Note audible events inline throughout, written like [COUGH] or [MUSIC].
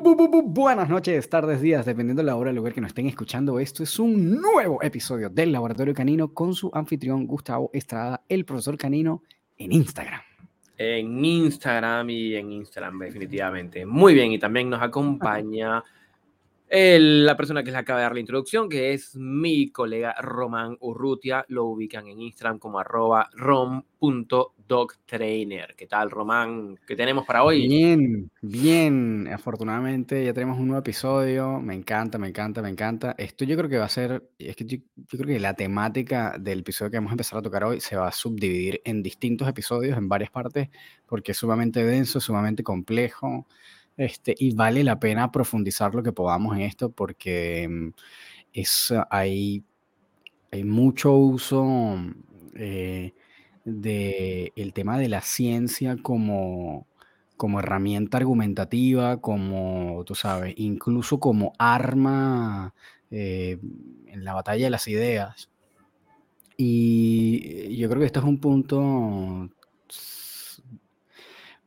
buenas noches, tardes, días, dependiendo de la hora, el lugar que nos estén escuchando. Esto es un nuevo episodio del Laboratorio Canino con su anfitrión Gustavo Estrada, el profesor canino, en Instagram. En Instagram y en Instagram, definitivamente. Muy bien, y también nos acompaña la persona que les acaba de dar la introducción, que es mi colega Román Urrutia, lo ubican en Instagram como arroba rom.dogtrainer. ¿Qué tal, Román? ¿Qué tenemos para hoy? Bien, bien. Afortunadamente ya tenemos un nuevo episodio. Me encanta, me encanta, me encanta. Esto yo creo que va a ser, es que yo, yo creo que la temática del episodio que vamos a empezar a tocar hoy se va a subdividir en distintos episodios, en varias partes, porque es sumamente denso, sumamente complejo. Este, y vale la pena profundizar lo que podamos en esto porque mm, es, hay, hay mucho uso eh, del tema de la ciencia como, como herramienta argumentativa, como, tú sabes, incluso como arma eh, en la batalla de las ideas. Y yo creo que esto es un punto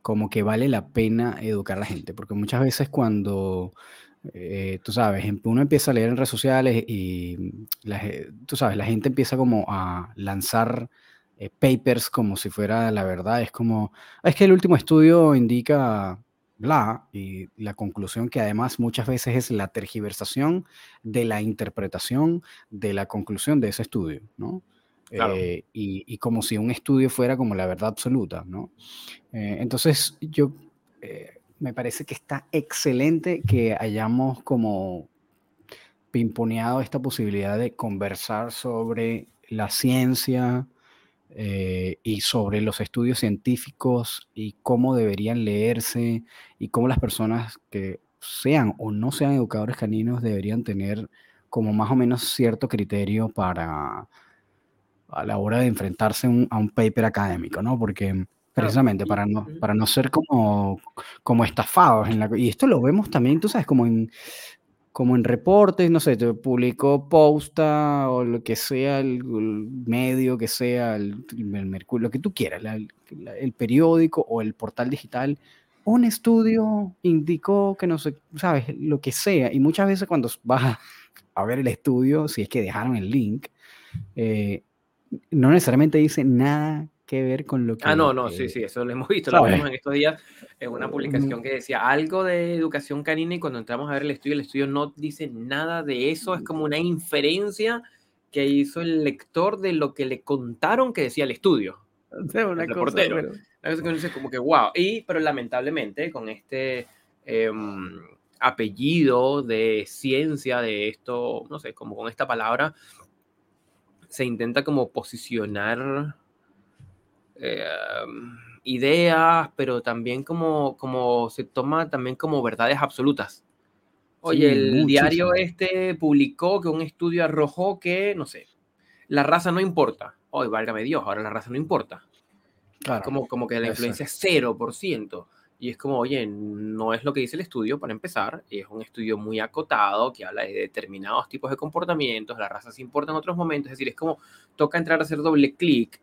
como que vale la pena educar a la gente, porque muchas veces cuando, eh, tú sabes, em, uno empieza a leer en redes sociales y la, tú sabes, la gente empieza como a lanzar eh, papers como si fuera la verdad, es como, es que el último estudio indica bla, y la conclusión que además muchas veces es la tergiversación de la interpretación de la conclusión de ese estudio, ¿no? Eh, y, como si un estudio fuera como la verdad absoluta, ¿no? Eh, entonces, yo eh, me parece que está excelente que hayamos como pimponeado esta posibilidad de conversar sobre la ciencia y sobre los estudios científicos y cómo deberían leerse y cómo las personas que sean o no sean educadores caninos deberían tener como más o menos cierto criterio para a la hora de enfrentarse a un paper académico, ¿no? Porque precisamente para no, para no ser como, como estafados. En la, y esto lo vemos también, tú sabes, como en, como en reportes, no sé, te publicó Posta o lo que sea, el, medio que sea, el, Mercurio, lo que tú quieras, el periódico o el portal digital. Un estudio indicó que no sé, sabes, lo que sea. Y muchas veces cuando vas a ver el estudio, si es que dejaron el link, eh, no necesariamente dice nada que ver con lo que... Ah, no, no, sí, sí, eso lo hemos visto, lo vimos en estos días en una publicación que decía algo de educación canina y cuando entramos a ver el estudio, el estudio no dice nada de eso, es como una inferencia que hizo el lector de lo que le contaron que decía el estudio. [LAUGHS] una el reportero. Una cosa que dice como que, wow, y, pero lamentablemente con este... Em, apellido de ciencia de esto, no sé, como con esta palabra, se intenta como posicionar eh, ideas, pero también como, como se toma también como verdades absolutas. Oye, el diario este publicó que un estudio arrojó que, no sé, la raza no importa. Hoy, válgame Dios, ahora la raza no importa. Claro, como, como que la influencia es 0%. Y es como, oye, no es lo que dice el estudio para empezar, es un estudio muy acotado que habla de determinados tipos de comportamientos, las razas importan en otros momentos, es decir, es como toca entrar a hacer doble clic,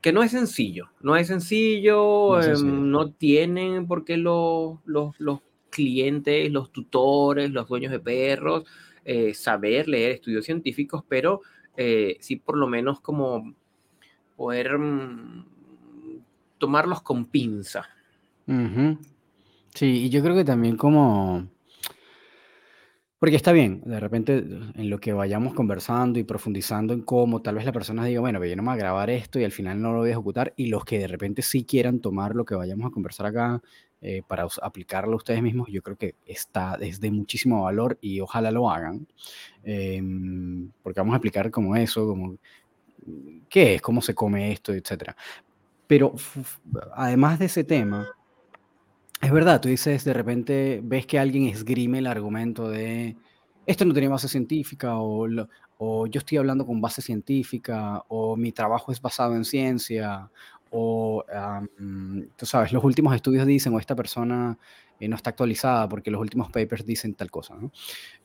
que no es sencillo, no es sencillo, no, em, tienen por qué los, los, los, clientes, los tutores, los dueños de perros, eh, saber leer estudios científicos, pero eh, sí por lo menos como poder mm, tomarlos con pinza. Sí, y yo creo que también como... Porque está bien, de repente en lo que vayamos conversando y profundizando en cómo tal vez la persona diga, bueno, yo no me voy a grabar esto y al final no lo voy a ejecutar, y los que de repente sí quieran tomar lo que vayamos a conversar acá eh, para aplicarlo ustedes mismos, yo creo que está es de muchísimo valor y ojalá lo hagan, em, porque vamos a explicar como eso, como qué es, cómo se come esto, etcétera. Pero además de ese tema, es verdad, tú dices, de repente ves que alguien esgrime el argumento de esto no tiene base científica o, yo estoy hablando con base científica o mi trabajo es basado en ciencia o tú sabes, los últimos estudios dicen o esta persona eh, no está actualizada porque los últimos papers dicen tal cosa.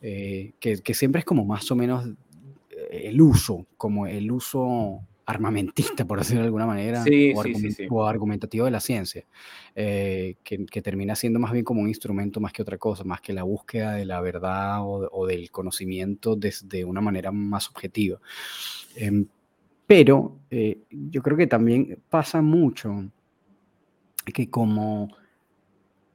Eh, que, que, siempre es como más o menos eh, el uso, como el uso armamentista, por decirlo de alguna manera, Sí, o, sí, sí, sí. o argumentativo de la ciencia, eh, que, que termina siendo más bien como un instrumento más que otra cosa, más que la búsqueda de la verdad o, o del conocimiento desde una manera más objetiva. Em, pero eh, yo creo que también pasa mucho que como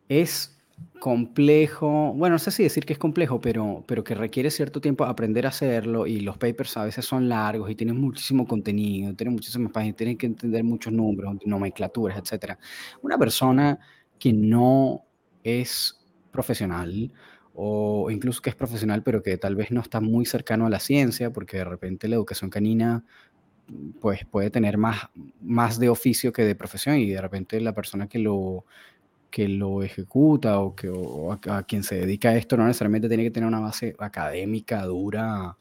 es complejo, bueno, no sé si decir que es complejo, pero, pero que requiere cierto tiempo aprender a hacerlo y los papers a veces son largos y tienen muchísimo contenido, tienen muchísimas páginas, tienen que entender muchos números, nomenclaturas, etc. Una persona que no es profesional o incluso que es profesional pero que tal vez no está muy cercano a la ciencia porque de repente la educación canina pues puede tener más, más de oficio que de profesión y de repente la persona que lo, que lo ejecuta o, que, a, quien se dedica a esto no necesariamente tiene que tener una base académica dura,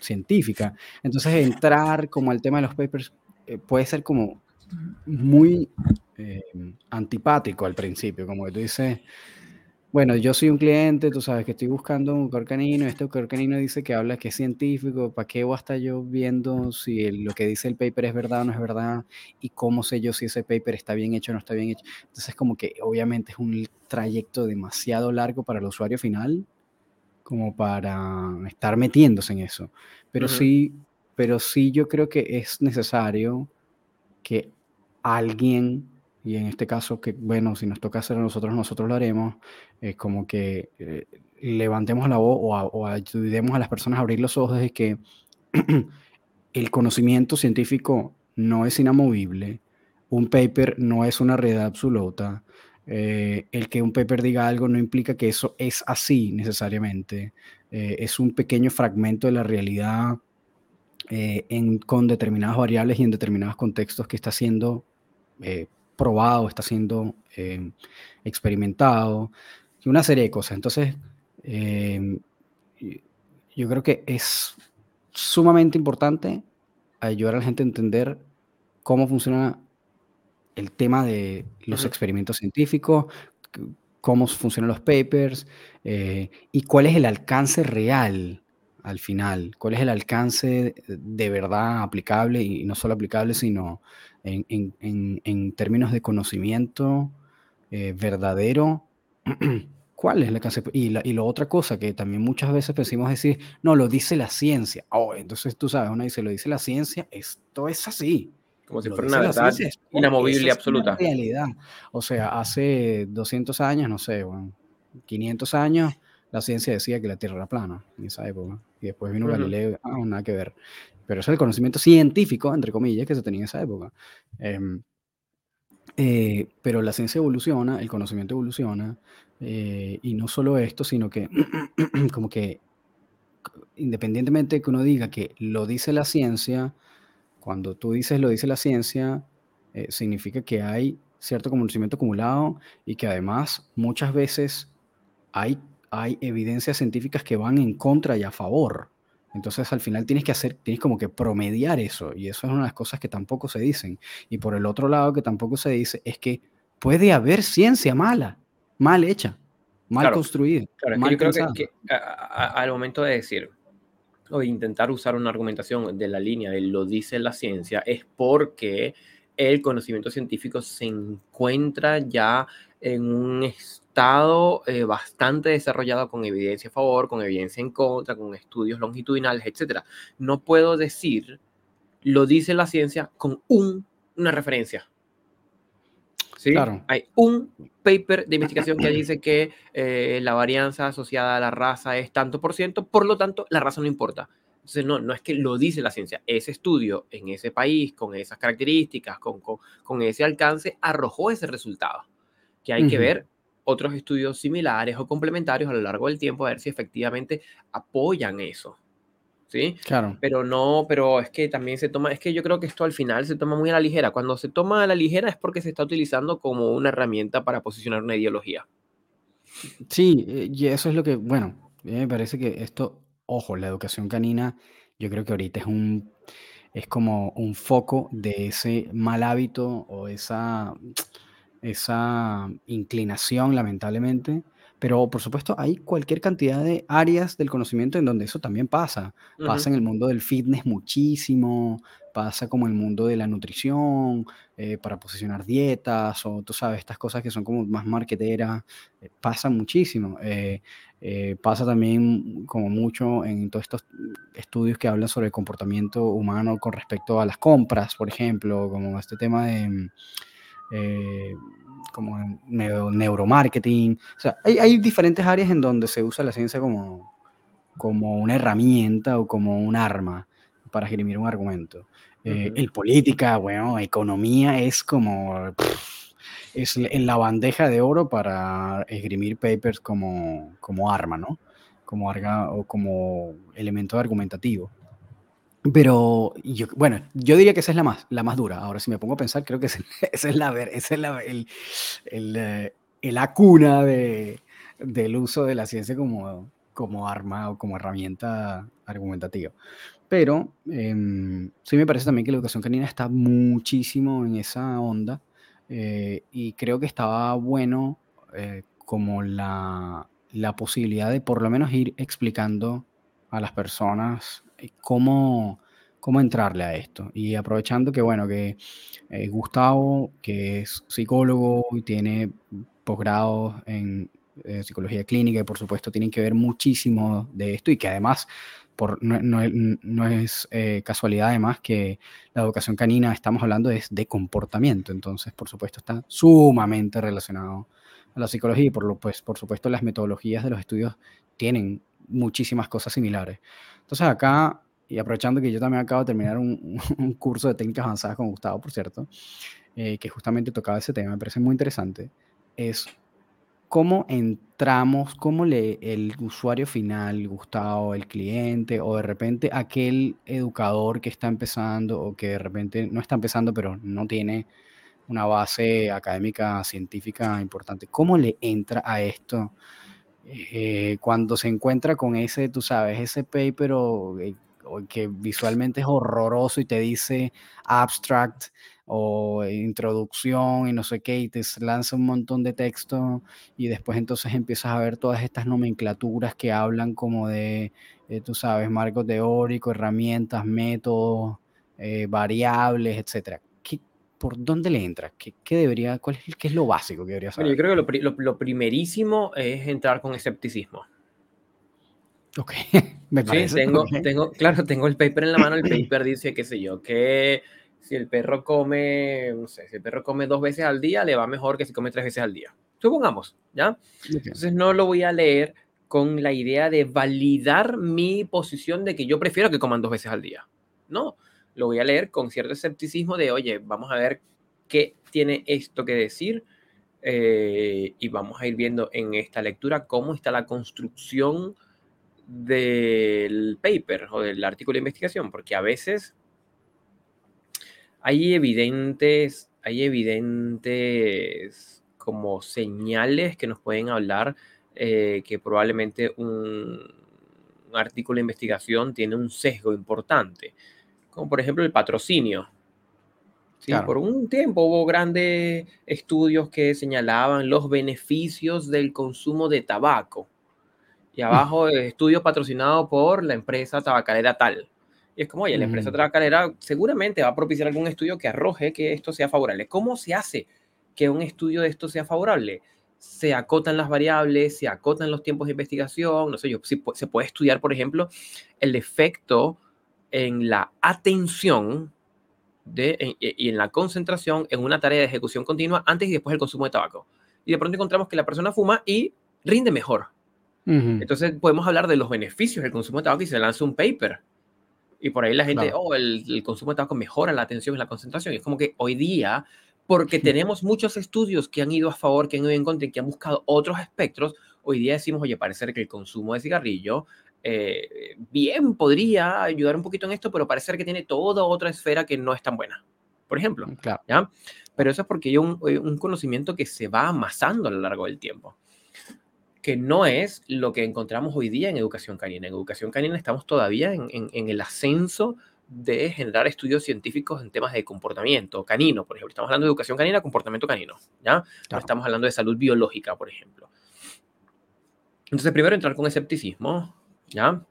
científica. Entonces entrar como al tema de los papers eh, puede ser como muy eh, antipático al principio, como que tú dices, bueno, yo soy un cliente, tú sabes que estoy buscando un bucador canino, este bucador canino dice que habla que es científico, ¿para qué voy a estar yo viendo si lo que dice el paper es verdad o no es verdad? ¿Y cómo sé yo si ese paper está bien hecho o no está bien hecho? Entonces, como que obviamente es un trayecto demasiado largo para el usuario final, como para estar metiéndose en eso. Pero sí, pero sí yo creo que es necesario que alguien y en este caso que, bueno, si nos toca hacer a nosotros, nosotros lo haremos, es como que eh, levantemos la voz o, ayudemos a las personas a abrir los ojos de que [CLEARS THROAT] el conocimiento científico no es inamovible, un paper no es una realidad absoluta, eh, el que un paper diga algo no implica que eso es así necesariamente, eh, es un pequeño fragmento de la realidad en, con determinadas variables y en determinados contextos que está siendo probado, está siendo eh, experimentado, y una serie de cosas. Entonces, eh, yo creo que es sumamente importante ayudar a la gente a entender cómo funciona el tema de los experimentos científicos, cómo funcionan los papers eh, y cuál es el alcance real al final, cuál es el alcance de verdad aplicable y no solo aplicable, sino en, términos de conocimiento eh, verdadero, [CLEARS THROAT] ¿cuál es la alcance? Y, la, y la otra cosa que también muchas veces decimos decir, no, lo dice la ciencia. Oh, entonces tú sabes, una dice, lo dice la ciencia, esto es así. Como si fuera una verdad inamovible y absoluta. realidad. O sea, hace 200 años, no sé, 500 años, la ciencia decía que la Tierra era plana en esa época. Y después vino Galileo, ah, nada que ver pero es el conocimiento científico, entre comillas, que se tenía en esa época. Em, eh, pero la ciencia evoluciona, el conocimiento evoluciona, eh, y no solo esto, sino que [CLEARS THROAT] como que independientemente de que uno diga que lo dice la ciencia, cuando tú dices lo dice la ciencia, eh, significa que hay cierto conocimiento acumulado y que además muchas veces hay, hay evidencias científicas que van en contra y a favor. Entonces al final tienes que hacer, tienes como que promediar eso y eso es una de las cosas que tampoco se dicen. Y por el otro lado que tampoco se dice es que puede haber ciencia mala, mal hecha, mal construida. Claro, mal yo creo que, al momento de decir o intentar usar una argumentación de la línea de lo dice la ciencia es porque el conocimiento científico se encuentra ya en un estado eh, bastante desarrollado con evidencia a favor, con evidencia en contra, con estudios longitudinales, etc. No puedo decir, lo dice la ciencia, con un, una referencia. ¿Sí? Claro. Hay un paper de investigación que dice que eh, la varianza asociada a la raza es tanto por ciento, por lo tanto, la raza no importa. Entonces, no, no es que lo dice la ciencia, ese estudio en ese país, con esas características, con, con, ese alcance, arrojó ese resultado. Que hay que ver otros estudios similares o complementarios a lo largo del tiempo, a ver si efectivamente apoyan eso. ¿Sí? Claro. Pero no, pero es que también se toma, es que yo creo que esto al final se toma muy a la ligera. Cuando se toma a la ligera es porque se está utilizando como una herramienta para posicionar una ideología. Sí, eh, y eso es lo que, bueno, me parece que esto ojo, la educación canina, yo creo que ahorita es un, es como un foco de ese mal hábito o esa, esa inclinación, lamentablemente. Pero por supuesto hay cualquier cantidad de áreas del conocimiento en donde eso también pasa. Pasa en el mundo del fitness muchísimo, pasa como el mundo de la nutrición, eh, para posicionar dietas o tú sabes, estas cosas que son como más marketeras, eh, pasa muchísimo. pasa también como mucho en todos estos estudios que hablan sobre el comportamiento humano con respecto a las compras, por ejemplo, como este tema de como neuromarketing. O sea, hay, hay, diferentes áreas en donde se usa la ciencia como, como una herramienta o como un arma para esgrimir un argumento. Eh, el política, bueno, economía es como... es en la bandeja de oro para esgrimir papers como, como arma, ¿no? Como, arga, o como elemento argumentativo. Pero, yo, bueno, yo diría que esa es la más, la más dura. Ahora, si me pongo a pensar, creo que [LAUGHS] esa, es la, esa es la, el, el, eh, la cuna de, del uso de la ciencia como, como arma o como herramienta argumentativa. Pero em, sí me parece también que la educación canina está muchísimo en esa onda eh, y creo que estaba bueno eh, como la, la, posibilidad de por lo menos ir explicando a las personas eh, cómo, cómo entrarle a esto. Y aprovechando que, bueno, que Gustavo, que es psicólogo y tiene posgrado en psicología clínica y por supuesto tienen que ver muchísimo de esto y que además por, no, es eh, casualidad además que la educación canina, estamos hablando es de comportamiento, entonces por supuesto está sumamente relacionado a la psicología y por, lo, pues, por supuesto las metodologías de los estudios tienen muchísimas cosas similares. Entonces acá, y aprovechando que yo también acabo de terminar [LAUGHS] un, curso de técnicas avanzadas con Gustavo, por cierto, eh, que justamente tocaba ese tema, me parece muy interesante, es cómo entramos, cómo le, el usuario final, Gustavo, el cliente, o de repente aquel educador que está empezando o que de repente no está empezando, pero no tiene una base académica, científica importante, ¿cómo le entra a esto? Eh, cuando se encuentra con ese, tú sabes, ese paper eh, o que visualmente es horroroso y te dice abstract o introducción y no sé qué, y te lanza un montón de texto y después entonces empiezas a ver todas estas nomenclaturas que hablan como de, eh, tú sabes, marco teórico, herramientas, métodos, variables, etcétera. ¿Por dónde le entra? ¿Qué, qué debería, cuál es, qué es lo básico que debería saber? yo creo que lo, lo, primerísimo es entrar con escepticismo. Ok, [LAUGHS] me parece. Sí, tengo, tengo, claro, tengo el paper en la mano, el paper dice, qué sé yo, que si el perro come, no sé, si el perro come dos veces al día, le va mejor que si come tres veces al día. Supongamos, ¿ya? Entonces no lo voy a leer con la idea de validar mi posición de que yo prefiero que coman dos veces al día. No, lo voy a leer con cierto escepticismo de, oye, vamos a ver qué tiene esto que decir eh, y vamos a ir viendo en esta lectura cómo está la construcción del paper o del artículo de investigación, porque a veces hay evidentes, hay evidentes como señales que nos pueden hablar eh, que probablemente un, artículo de investigación tiene un sesgo importante, como por ejemplo el patrocinio. ¿Sí? Por un tiempo hubo grandes estudios que señalaban los beneficios del consumo de tabaco. Y mm. abajo, estudio patrocinado por la empresa tabacalera tal. Y es como, oye, la empresa tabacalera seguramente va a propiciar algún estudio que arroje que esto sea favorable. ¿Cómo se hace que un estudio de esto sea favorable? Se acotan las variables, se acotan los tiempos de investigación, no sé yo, si, se puede estudiar, por ejemplo, el efecto en la atención de, y en la concentración en una tarea de ejecución continua antes y después del consumo de tabaco. Y de pronto encontramos que la persona fuma y rinde mejor. Entonces podemos hablar de los beneficios del consumo de tabaco y se lanza un paper y por ahí la gente, oh, el, consumo de tabaco mejora la atención y la concentración. Y es como que hoy día, porque tenemos muchos estudios que han ido a favor, que han ido en contra y que han buscado otros espectros, hoy día decimos, oye, parece que el consumo de cigarrillo eh, bien podría ayudar un poquito en esto, pero parece que tiene toda otra esfera que no es tan buena. Por ejemplo, claro. ¿ya? Pero eso es porque hay un, un conocimiento que se va amasando a lo largo del tiempo que no es lo que encontramos hoy día en educación canina. En educación canina estamos todavía en, el ascenso de generar estudios científicos en temas de comportamiento canino, por ejemplo. Estamos hablando de educación canina, comportamiento canino, ¿ya? No estamos hablando de salud biológica, por ejemplo. Entonces, primero entrar con escepticismo, ¿ya?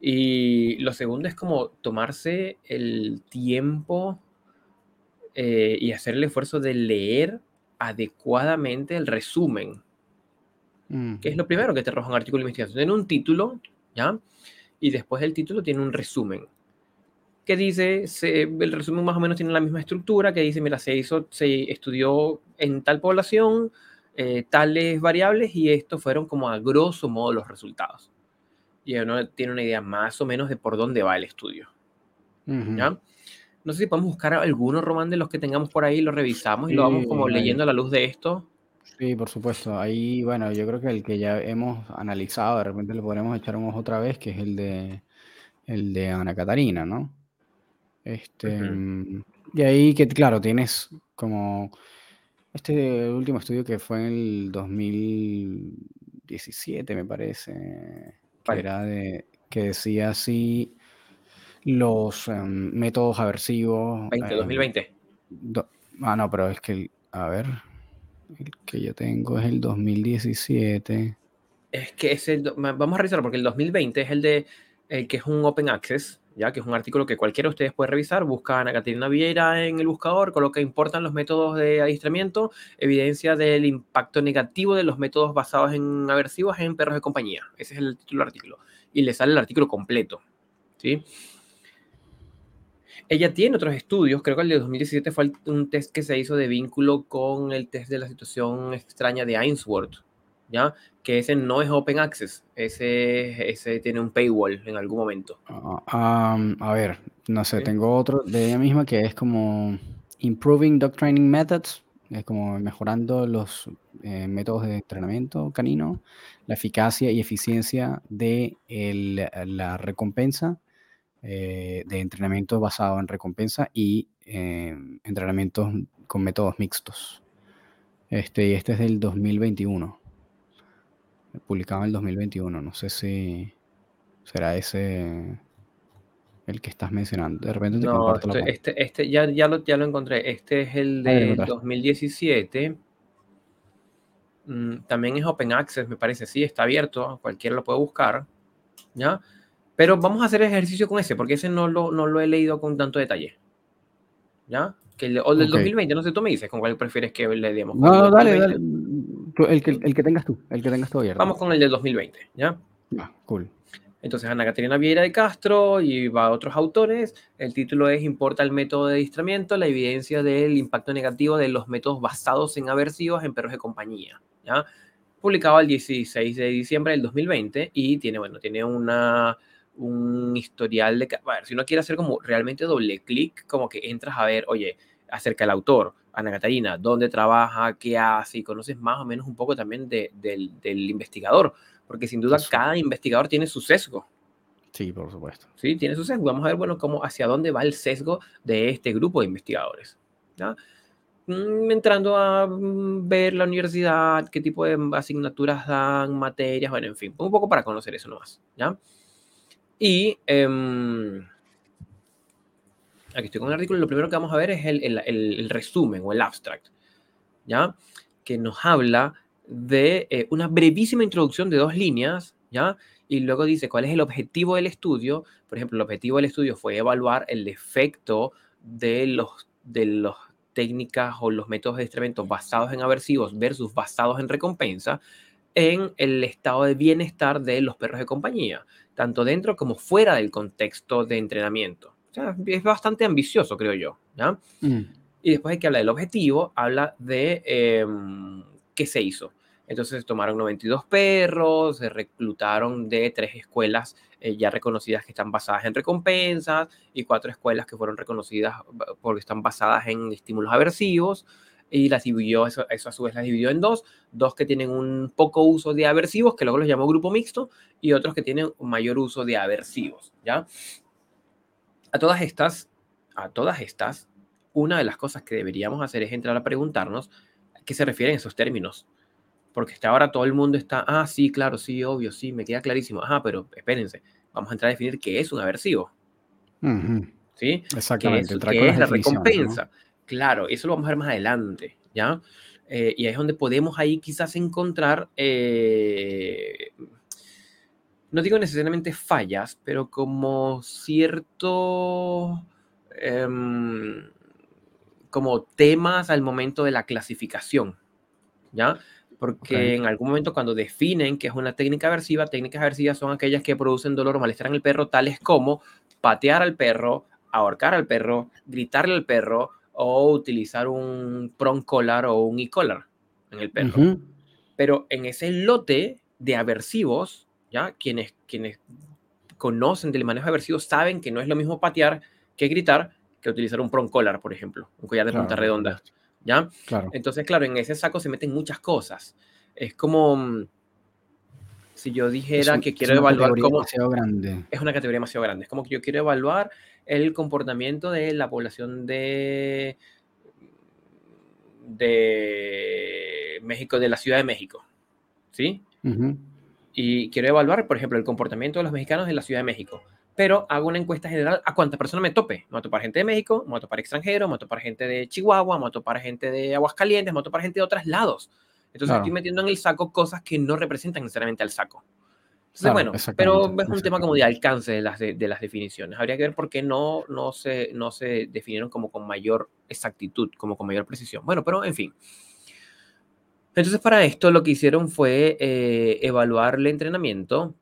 Y lo segundo es como tomarse el tiempo eh, y hacer el esfuerzo de leer adecuadamente el resumen, que es lo primero que te arroja un artículo de investigación. Tiene un título, ¿ya? Y después del título tiene un resumen que dice, el resumen más o menos tiene la misma estructura, que dice, mira, se hizo, se estudió en tal población, eh, tales variables y estos fueron como a grosso modo los resultados. Y uno tiene una idea más o menos de por dónde va el estudio. ¿Ya? No sé si podemos buscar algunos, Román, de los que tengamos por ahí, lo revisamos y lo vamos como leyendo a la luz de esto. Sí, por supuesto. Ahí, bueno, yo creo que el que ya hemos analizado, de repente le podremos echar un ojo otra vez, que es el de, el de Ana Catarina, ¿no? Este, mm, Y ahí que, claro, tienes como este último estudio que fue en el 2017, me parece, que era de, que decía así los em, métodos aversivos. 20, 2020. ah, no, pero es que, a ver, el que yo tengo es el 2017. Es que es el, vamos a revisar porque el 2020 es el de, el que es un open access, ya que es un artículo que cualquiera de ustedes puede revisar. Busca a Ana Caterina Vieira en el buscador, coloca importan los métodos de adiestramiento, evidencia del impacto negativo de los métodos basados en aversivos en perros de compañía. Ese es el título del artículo. Y le sale el artículo completo. ¿sí? Ella tiene otros estudios, creo que el de 2017 fue un test que se hizo de vínculo con el test de la situación extraña de Ainsworth, ¿ya? Que ese no es open access, ese, ese tiene un paywall en algún momento. Ah, a ver, no sé, tengo otro de ella misma que es como Improving Dog Training Methods, es como mejorando los eh, métodos de entrenamiento canino, la eficacia y eficiencia de la recompensa eh, de entrenamiento basado en recompensa y eh, entrenamientos con métodos mixtos. Este, y este es del 2021. Publicado en el 2021. No sé si será ese el que estás mencionando. De repente te no, este, este, este, ya, ya, lo, ya lo encontré. Este es el de 2017. Mm, también es Open Access, me parece. Sí, está abierto. Cualquiera lo puede buscar. ¿Ya? Pero vamos a hacer ejercicio con ese, porque ese no lo, no lo he leído con tanto detalle. ¿Ya? Que el, o del 2020, no sé, tú me dices con cuál prefieres que le demos. No, dale, dale. El que, el que tengas tú, el que tengas tú abierto. Vamos con el del 2020, ¿ya? Ah, cool. Entonces, Ana Caterina Vieira de Castro y va a otros autores. El título es Importa el método de distramiento, la evidencia del impacto negativo de los métodos basados en aversivos en perros de compañía. ¿ya? Publicado el 16 de diciembre del 2020 y tiene, bueno, tiene una, un historial de... A ver, si uno quiere hacer como realmente doble clic, como que entras a ver, oye, acerca del autor, Ana Catarina, dónde trabaja, qué hace, y conoces más o menos un poco también de, del, del, investigador, porque sin duda cada investigador tiene su sesgo. Sí, por supuesto. Sí, tiene su sesgo. Vamos a ver, bueno, cómo, hacia dónde va el sesgo de este grupo de investigadores. ¿ya? Mm, entrando a mm, ver la universidad, qué tipo de asignaturas dan, materias, bueno, en fin, un poco para conocer eso nomás, ¿ya? Y em, aquí estoy con el artículo. Lo primero que vamos a ver es el, resumen o el abstract, ¿ya? Que nos habla de eh, una brevísima introducción de dos líneas, ¿ya? Y luego dice cuál es el objetivo del estudio. Por ejemplo, el objetivo del estudio fue evaluar el efecto de los, de los técnicas o los métodos de instrumentos basados en aversivos versus basados en recompensa en el estado de bienestar de los perros de compañía tanto dentro como fuera del contexto de entrenamiento. O sea, es bastante ambicioso, creo yo. ¿ya? Mm. Y después de que habla del objetivo, habla de em, qué se hizo. Entonces tomaron 92 perros, se reclutaron de tres escuelas eh, ya reconocidas que están basadas en recompensas y cuatro escuelas que fueron reconocidas porque están basadas en estímulos aversivos y las dividió, eso, eso, a su vez las dividió en dos, dos que tienen un poco uso de aversivos, que luego los llamó grupo mixto, y otros que tienen un mayor uso de aversivos, ¿ya? A todas estas, a todas estas, una de las cosas que deberíamos hacer es entrar a preguntarnos a qué se refieren esos términos. Porque hasta ahora todo el mundo está, ah, sí, claro, sí, obvio, sí, me queda clarísimo. Ajá, pero espérense, vamos a entrar a definir qué es un aversivo. ¿Sí? Exactamente. ¿Qué es, la recompensa? Claro, eso lo vamos a ver más adelante, ¿ya? Eh, y ahí es donde podemos ahí quizás encontrar, eh, no digo necesariamente fallas, pero como cierto, em, como temas al momento de la clasificación, ¿ya? Porque en algún momento cuando definen que es una técnica aversiva, técnicas aversivas son aquellas que producen dolor o malestar en el perro, tales como patear al perro, ahorcar al perro, gritarle al perro o utilizar un prong collar o un e-collar en el perro. Pero en ese lote de aversivos, ¿ya? Quienes, quienes conocen del manejo aversivo saben que no es lo mismo patear que gritar que utilizar un prong collar, por ejemplo, un collar de punta redonda. ¿Ya? Claro. Entonces, claro, en ese saco se meten muchas cosas. Es como mm, si yo dijera que quiero evaluar cómo... Grande. Es una categoría demasiado grande. Es como que yo quiero evaluar el comportamiento de la población de, de México, de la Ciudad de México. ¿Sí? Y quiero evaluar, por ejemplo, el comportamiento de los mexicanos en la Ciudad de México. Pero hago una encuesta general a cuántas personas me tope. Me voy a topar gente de México, me voy a topar extranjeros, me voy a topar gente de Chihuahua, me voy a topar gente de Aguascalientes, me voy a topar gente de otros lados. Entonces estoy metiendo en el saco cosas que no representan necesariamente al saco. Entonces, bueno, pero es un tema como de alcance de las, de, las definiciones. Habría que ver por qué no, no, se, no se definieron como con mayor exactitud, como con mayor precisión. Bueno, pero en fin. Entonces, para esto lo que hicieron fue eh, evaluar el entrenamiento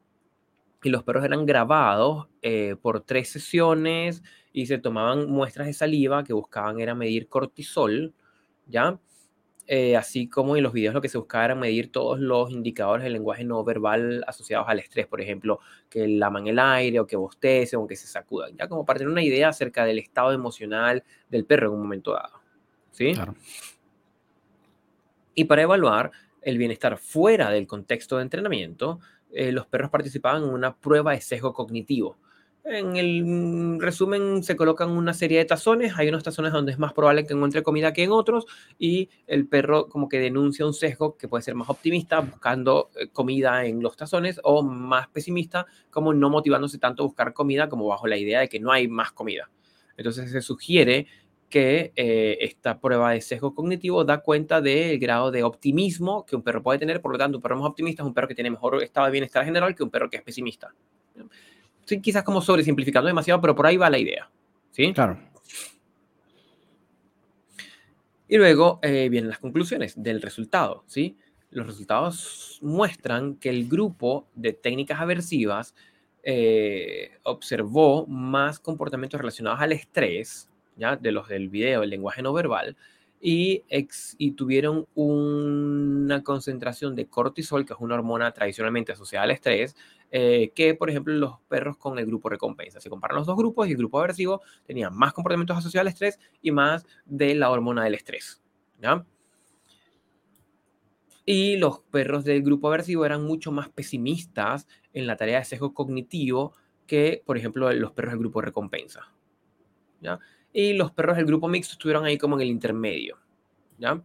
y los perros eran grabados eh, por tres sesiones y se tomaban muestras de saliva que buscaban era medir cortisol, ¿ya? Eh, así como en los videos lo que se buscaba era medir todos los indicadores del lenguaje no verbal asociados al estrés, por ejemplo, que laman el aire o que bostecen o que se sacudan, ya como para tener una idea acerca del estado emocional del perro en un momento dado. ¿Sí? Claro. Y para evaluar el bienestar fuera del contexto de entrenamiento, eh, los perros participaban en una prueba de sesgo cognitivo en el resumen se colocan una serie de tazones, hay unos tazones donde es más probable que encuentre comida que en otros y el perro como que denuncia un sesgo que puede ser más optimista buscando eh, comida en los tazones o más pesimista como no motivándose tanto a buscar comida como bajo la idea de que no hay más comida. Entonces se sugiere que eh, esta prueba de sesgo cognitivo da cuenta del grado de optimismo que un perro puede tener, por lo tanto un perro más optimista es un perro que tiene mejor estado de bienestar general que un perro que es pesimista estoy quizás como sobresimplificando demasiado, pero por ahí va la idea. ¿Sí? Claro. Y luego eh, vienen las conclusiones del resultado, ¿sí? Los resultados muestran que el grupo de técnicas aversivas eh, observó más comportamientos relacionados al estrés, De los del video, el lenguaje no verbal, y, y tuvieron una concentración de cortisol, que es una hormona tradicionalmente asociada al estrés, eh, que, por ejemplo, los perros con el grupo recompensa. Se comparan los dos grupos y el grupo aversivo tenía más comportamientos asociados al estrés y más de la hormona del estrés. ¿ya? Y los perros del grupo aversivo eran mucho más pesimistas en la tarea de sesgo cognitivo que, por ejemplo, los perros del grupo recompensa. ¿ya? Y los perros del grupo mixto estuvieron ahí como en el intermedio. ¿ya?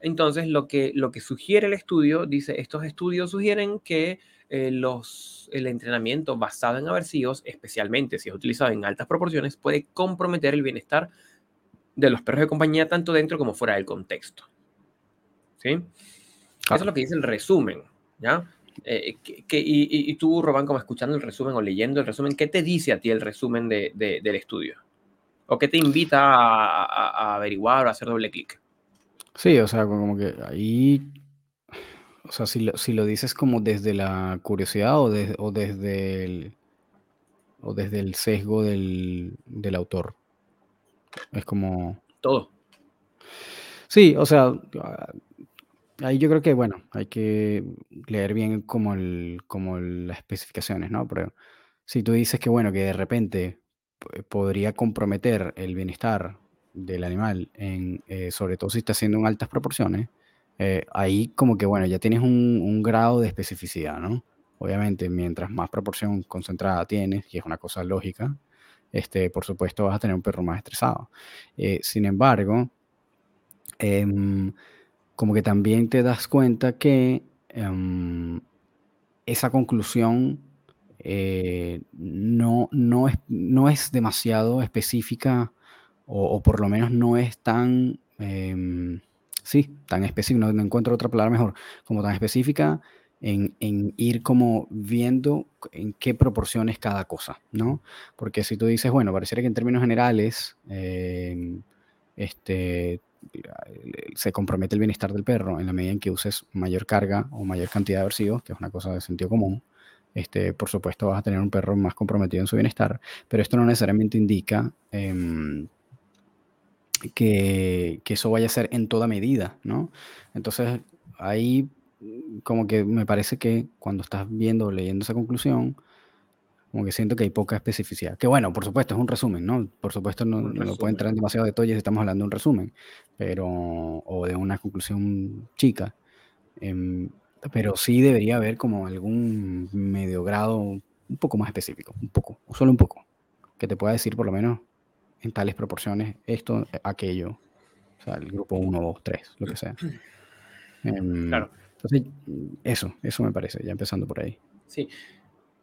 Entonces, lo que, lo que sugiere el estudio, dice, estos estudios sugieren que eh, los, el entrenamiento basado en aversivos, especialmente si es utilizado en altas proporciones, puede comprometer el bienestar de los perros de compañía tanto dentro como fuera del contexto. ¿Sí? Eso es lo que dice el resumen, ¿ya? Eh, que, y, tú, Robán, como escuchando el resumen o leyendo el resumen, ¿qué te dice a ti el resumen de, del estudio? ¿O qué te invita a, a averiguar o a hacer doble clic? Sí, o sea, como que ahí o sea, si lo, si lo dices como desde la curiosidad o, o desde el, o desde el sesgo del, del autor. Es como... Todo. Sí, o sea, ahí yo creo que, bueno, hay que leer bien como, el, como las especificaciones, ¿no? Pero si tú dices que, bueno, que de repente podría comprometer el bienestar del animal, en, eh, sobre todo si está haciendo en altas proporciones, eh, ahí como que, bueno, ya tienes un, grado de especificidad, ¿no? Obviamente, mientras más proporción concentrada tienes, y es una cosa lógica, este, por supuesto vas a tener un perro más estresado. Eh, sin embargo, em, como que también te das cuenta que em, esa conclusión eh, no, no, es, no es demasiado específica o, por lo menos no es tan em, sí, tan específica, no, encuentro otra palabra mejor, como tan específica en, ir como viendo en qué proporciones cada cosa, ¿no? Porque si tú dices, bueno, pareciera que en términos generales, em, este, se compromete el bienestar del perro en la medida en que uses mayor carga o mayor cantidad de aversivos, que es una cosa de sentido común, este, por supuesto vas a tener un perro más comprometido en su bienestar, pero esto no necesariamente indica em, que, que, eso vaya a ser en toda medida, ¿no? Entonces, ahí como que me parece que cuando estás viendo o leyendo esa conclusión, como que siento que hay poca especificidad. Que bueno, por supuesto, es un resumen, ¿no? Por supuesto, no, no puede entrar en demasiado detalle si estamos hablando de un resumen, pero, o de una conclusión chica. Em, pero sí debería haber como algún medio grado un poco más específico, un poco, o solo un poco, que te pueda decir por lo menos en tales proporciones esto, aquello, o sea, el grupo 1, 2, 3, lo que sea. [CLEARS THROAT] Em, claro. Entonces, eso, eso me parece, ya empezando por ahí. Sí,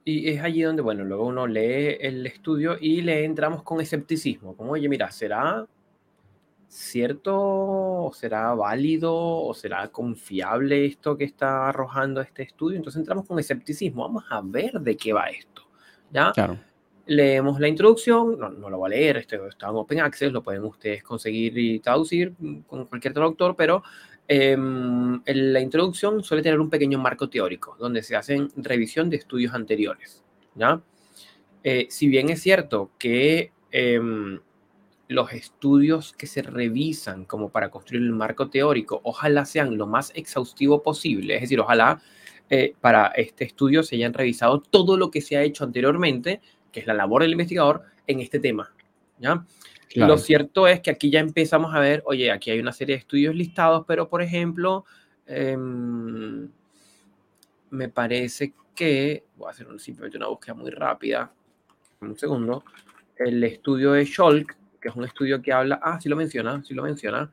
y es allí donde, bueno, luego uno lee el estudio y le entramos con escepticismo, como, oye, mira, ¿será cierto o será válido o será confiable esto que está arrojando este estudio? Entonces entramos con escepticismo, vamos a ver de qué va esto, ¿ya? Claro. Leemos la introducción, no, no lo voy a leer, esto está en Open Access, lo pueden ustedes conseguir y traducir con cualquier traductor, pero en em, la introducción suele tener un pequeño marco teórico, donde se hacen revisión de estudios anteriores. ¿ya? Eh, si bien es cierto que em, los estudios que se revisan como para construir el marco teórico, ojalá sean lo más exhaustivo posible, es decir, ojalá eh, para este estudio se hayan revisado todo lo que se ha hecho anteriormente, que es la labor del investigador, en este tema. ¿ya? Lo cierto es que aquí ya empezamos a ver, oye, aquí hay una serie de estudios listados, pero por ejemplo, em, me parece que, voy a hacer simplemente una búsqueda muy rápida, un segundo, el estudio de Scholk, que es un estudio que habla, ah, sí lo menciona, sí lo menciona,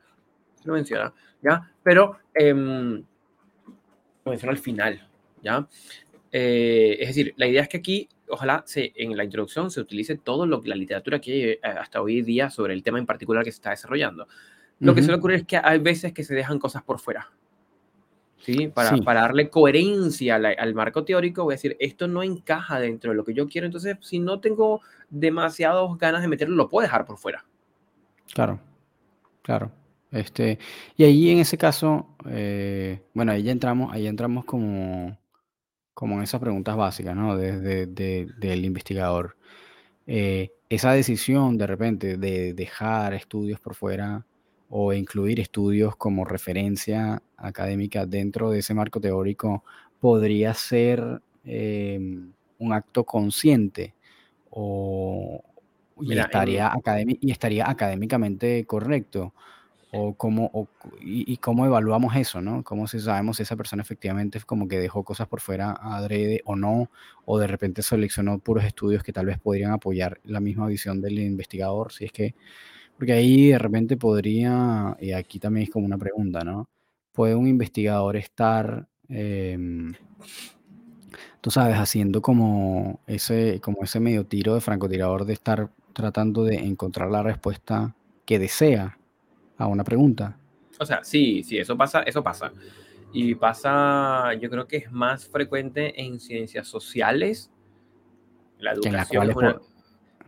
sí lo menciona, ¿ya? Pero em, lo menciona al final, ¿ya? Eh, es decir, la idea es que aquí ojalá se, en la introducción se utilice todo lo que la literatura que hay eh, hasta hoy día sobre el tema en particular que se está desarrollando. Lo que suele ocurrir es que hay veces que se dejan cosas por fuera. ¿Sí? Para, para darle coherencia al, marco teórico, voy a decir, esto no encaja dentro de lo que yo quiero, entonces si no tengo demasiadas ganas de meterlo, lo puedo dejar por fuera. Claro, claro. Este, y ahí en ese caso, eh, bueno, ahí ya entramos, ahí entramos como como en esas preguntas básicas, ¿no? Desde del investigador. Eh, esa decisión de repente de dejar estudios por fuera o incluir estudios como referencia académica dentro de ese marco teórico podría ser em, un acto consciente o, y, estaría y estaría académicamente correcto o cómo, y, cómo evaluamos eso, ¿no? Cómo si sabemos si esa persona efectivamente como que dejó cosas por fuera adrede o no, o de repente seleccionó puros estudios que tal vez podrían apoyar la misma visión del investigador, si es que, porque ahí de repente podría, y aquí también es como una pregunta, ¿no? ¿Puede un investigador estar, em, tú sabes, haciendo como ese, como ese medio tiro de francotirador de estar tratando de encontrar la respuesta que desea a una pregunta. O sea, sí, sí, eso pasa, eso pasa. Y pasa, yo creo que es más frecuente en ciencias sociales. La educación, es una,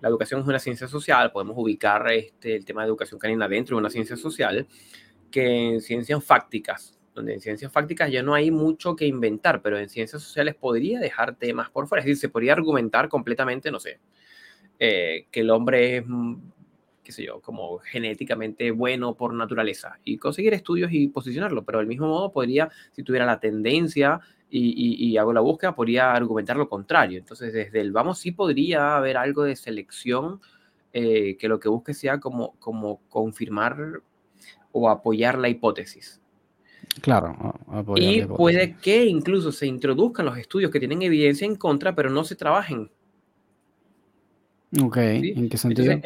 la educación es una ciencia social, podemos ubicar este, el tema de educación canina dentro de una ciencia social, que en ciencias fácticas, donde en ciencias fácticas ya no hay mucho que inventar, pero en ciencias sociales podría dejar temas por fuera. Es decir, se podría argumentar completamente, no sé, eh, que el hombre es qué sé yo, como genéticamente bueno por naturaleza y conseguir estudios y posicionarlo, pero del mismo modo podría, si tuviera la tendencia y, hago la búsqueda, podría argumentar lo contrario. Entonces, desde el vamos sí podría haber algo de selección eh, que lo que busque sea como, como confirmar o apoyar la hipótesis. Claro. Y puede que incluso se introduzcan los estudios que tienen evidencia en contra, pero no se trabajen. Ok, ¿en qué sentido?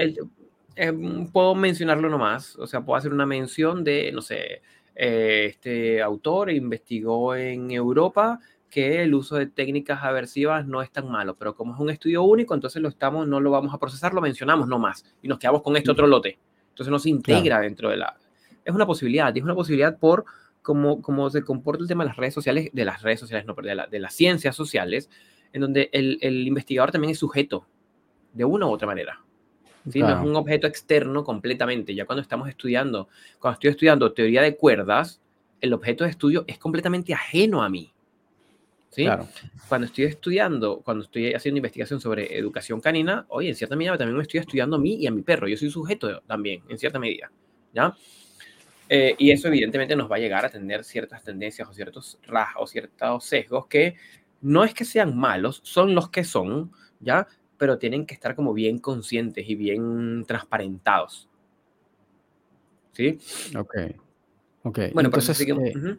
Em, puedo mencionarlo nomás, o sea, puedo hacer una mención de, no sé, eh, este autor investigó en Europa que el uso de técnicas aversivas no es tan malo, pero como es un estudio único, entonces lo estamos, no lo vamos a procesar, lo mencionamos nomás y nos quedamos con este otro lote. Entonces no se integra dentro de la... Es una posibilidad, y es una posibilidad por, cómo, cómo se comporta el tema de las redes sociales, de las redes sociales, no, de, de las ciencias sociales, en donde el, el, investigador también es sujeto, de una u otra manera. ¿Sí? No es un objeto externo completamente. Ya cuando estamos estudiando, cuando estoy estudiando teoría de cuerdas, el objeto de estudio es completamente ajeno a mí. ¿sí? Cuando estoy estudiando, cuando estoy haciendo investigación sobre educación canina, oye, en cierta medida también me estoy estudiando a mí y a mi perro. Yo soy sujeto también, en cierta medida. ¿ya? Eh, y eso evidentemente nos va a llegar a tener ciertas tendencias o ciertos rasgos, ciertos sesgos que no es que sean malos, son los que son, ¿ya? Pero tienen que estar como bien conscientes y bien transparentados. ¿Sí? Ok. Ok. Bueno, entonces... Eh,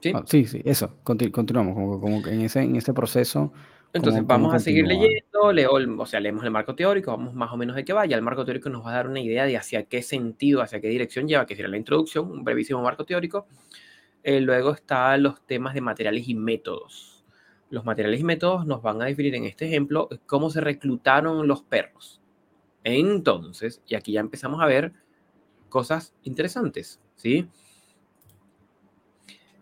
¿Sí? Ah, sí, sí, eso. continuamos, como, como en, ese, en ese proceso. Entonces vamos a seguir leyendo, leo, o sea, leemos el marco teórico, vamos más o menos de qué vaya. El marco teórico nos va a dar una idea de hacia qué sentido, hacia qué dirección lleva, que sería la introducción, un brevísimo marco teórico. Eh, luego están los temas de materiales y métodos. Los materiales y métodos nos van a definir en este ejemplo cómo se reclutaron los perros. Entonces, y aquí ya empezamos a ver cosas interesantes, ¿sí?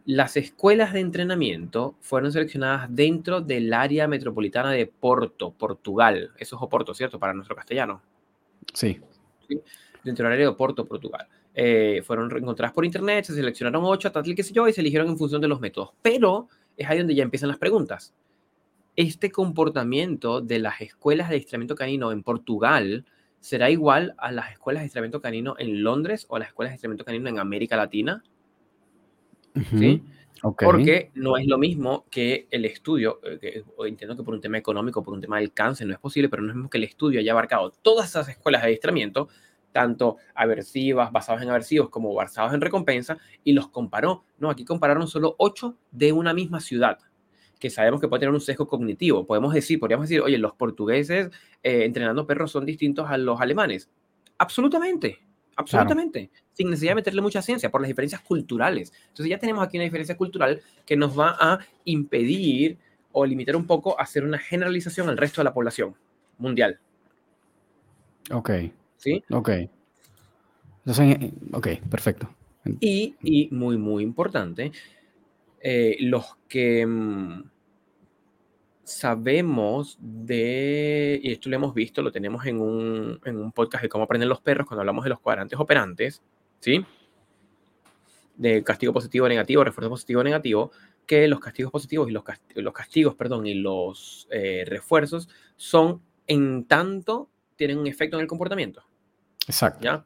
Las escuelas de entrenamiento fueron seleccionadas dentro del área metropolitana de Porto, Portugal. Eso es Oporto, ¿cierto? Para nuestro castellano. Sí. Dentro del área de Oporto, Portugal. Eh, fueron encontradas por internet, se seleccionaron ocho, tal qué sé yo, y se eligieron en función de los métodos. Pero es ahí donde ya empiezan las preguntas. Este comportamiento de las escuelas de adiestramiento canino en Portugal será igual a las escuelas de adiestramiento canino en Londres o a las escuelas de adiestramiento canino en América Latina. ¿Sí? Porque no es lo mismo que el estudio, eh, que, entiendo que por un tema económico, por un tema del cáncer no es posible, pero no es lo mismo que el estudio haya abarcado todas esas escuelas de adiestramiento, tanto aversivas, basados en aversivos como basados en recompensa, y los comparó. No, aquí compararon solo ocho de una misma ciudad, que sabemos que puede tener un sesgo cognitivo. Podemos decir, podríamos decir, oye, los portugueses eh, entrenando perros son distintos a los alemanes. Absolutamente, absolutamente, sin necesidad de meterle mucha ciencia, por las diferencias culturales. Entonces ya tenemos aquí una diferencia cultural que nos va a impedir o limitar un poco hacer una generalización al resto de la población mundial. Ok. ¿Sí? Ok. Entonces, ok, perfecto. Y, y muy, muy importante, eh, los que mm, sabemos de, y esto lo hemos visto, lo tenemos en un, en un podcast de cómo aprenden los perros cuando hablamos de los cuadrantes operantes, ¿sí? De castigo positivo, negativo, refuerzo positivo, negativo, que los castigos positivos y los, castigos, los castigos, perdón, y los eh, refuerzos son en tanto tienen un efecto en el comportamiento. Exacto. ¿ya?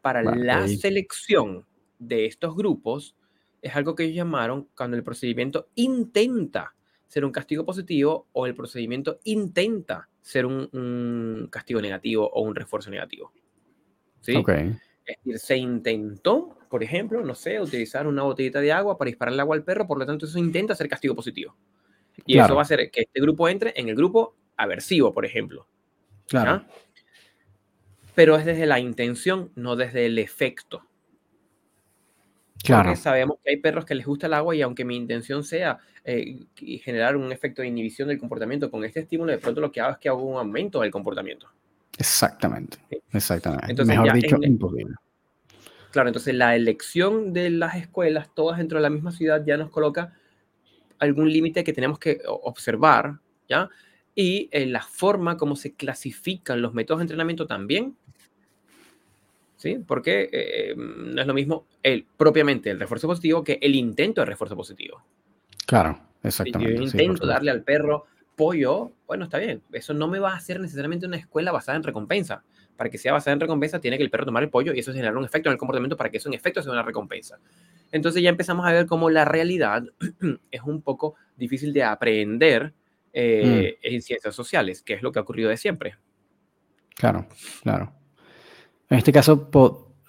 Para la selección de estos grupos es algo que ellos llamaron cuando el procedimiento intenta ser un castigo positivo o el procedimiento intenta ser un, castigo negativo o un refuerzo negativo. ¿Sí? Es decir, se intentó, por ejemplo, no sé, utilizar una botellita de agua para disparar el agua al perro, por lo tanto eso intenta ser castigo positivo. Y eso va a hacer que este grupo entre en el grupo aversivo, por ejemplo. Claro pero es desde la intención, no desde el efecto. Claro. Porque sabemos que hay perros que les gusta el agua y aunque mi intención sea eh, generar un efecto de inhibición del comportamiento con este estímulo, de pronto lo que hago es que hago un aumento del comportamiento. Exactamente, exactamente. Mejor dicho, imposible. Claro, entonces la elección de las escuelas, todas dentro de la misma ciudad, ya nos coloca algún límite que tenemos que observar, ¿ya? Y en eh, la forma como se clasifican los métodos de entrenamiento también ¿sí? Porque eh, no es lo mismo el, propiamente el refuerzo positivo que el intento de refuerzo positivo. Claro, exactamente. Si yo intento darle al perro pollo, bueno, está bien, eso no me va a hacer necesariamente una escuela basada en recompensa. Para que sea basada en recompensa, tiene que el perro tomar el pollo y eso generar un efecto en el comportamiento para que eso en efecto sea una recompensa. Entonces ya empezamos a ver cómo la realidad [CLEARS THROAT] es un poco difícil de aprender eh, mm. en ciencias sociales, que es lo que ha ocurrido de siempre. Claro, claro. En este caso,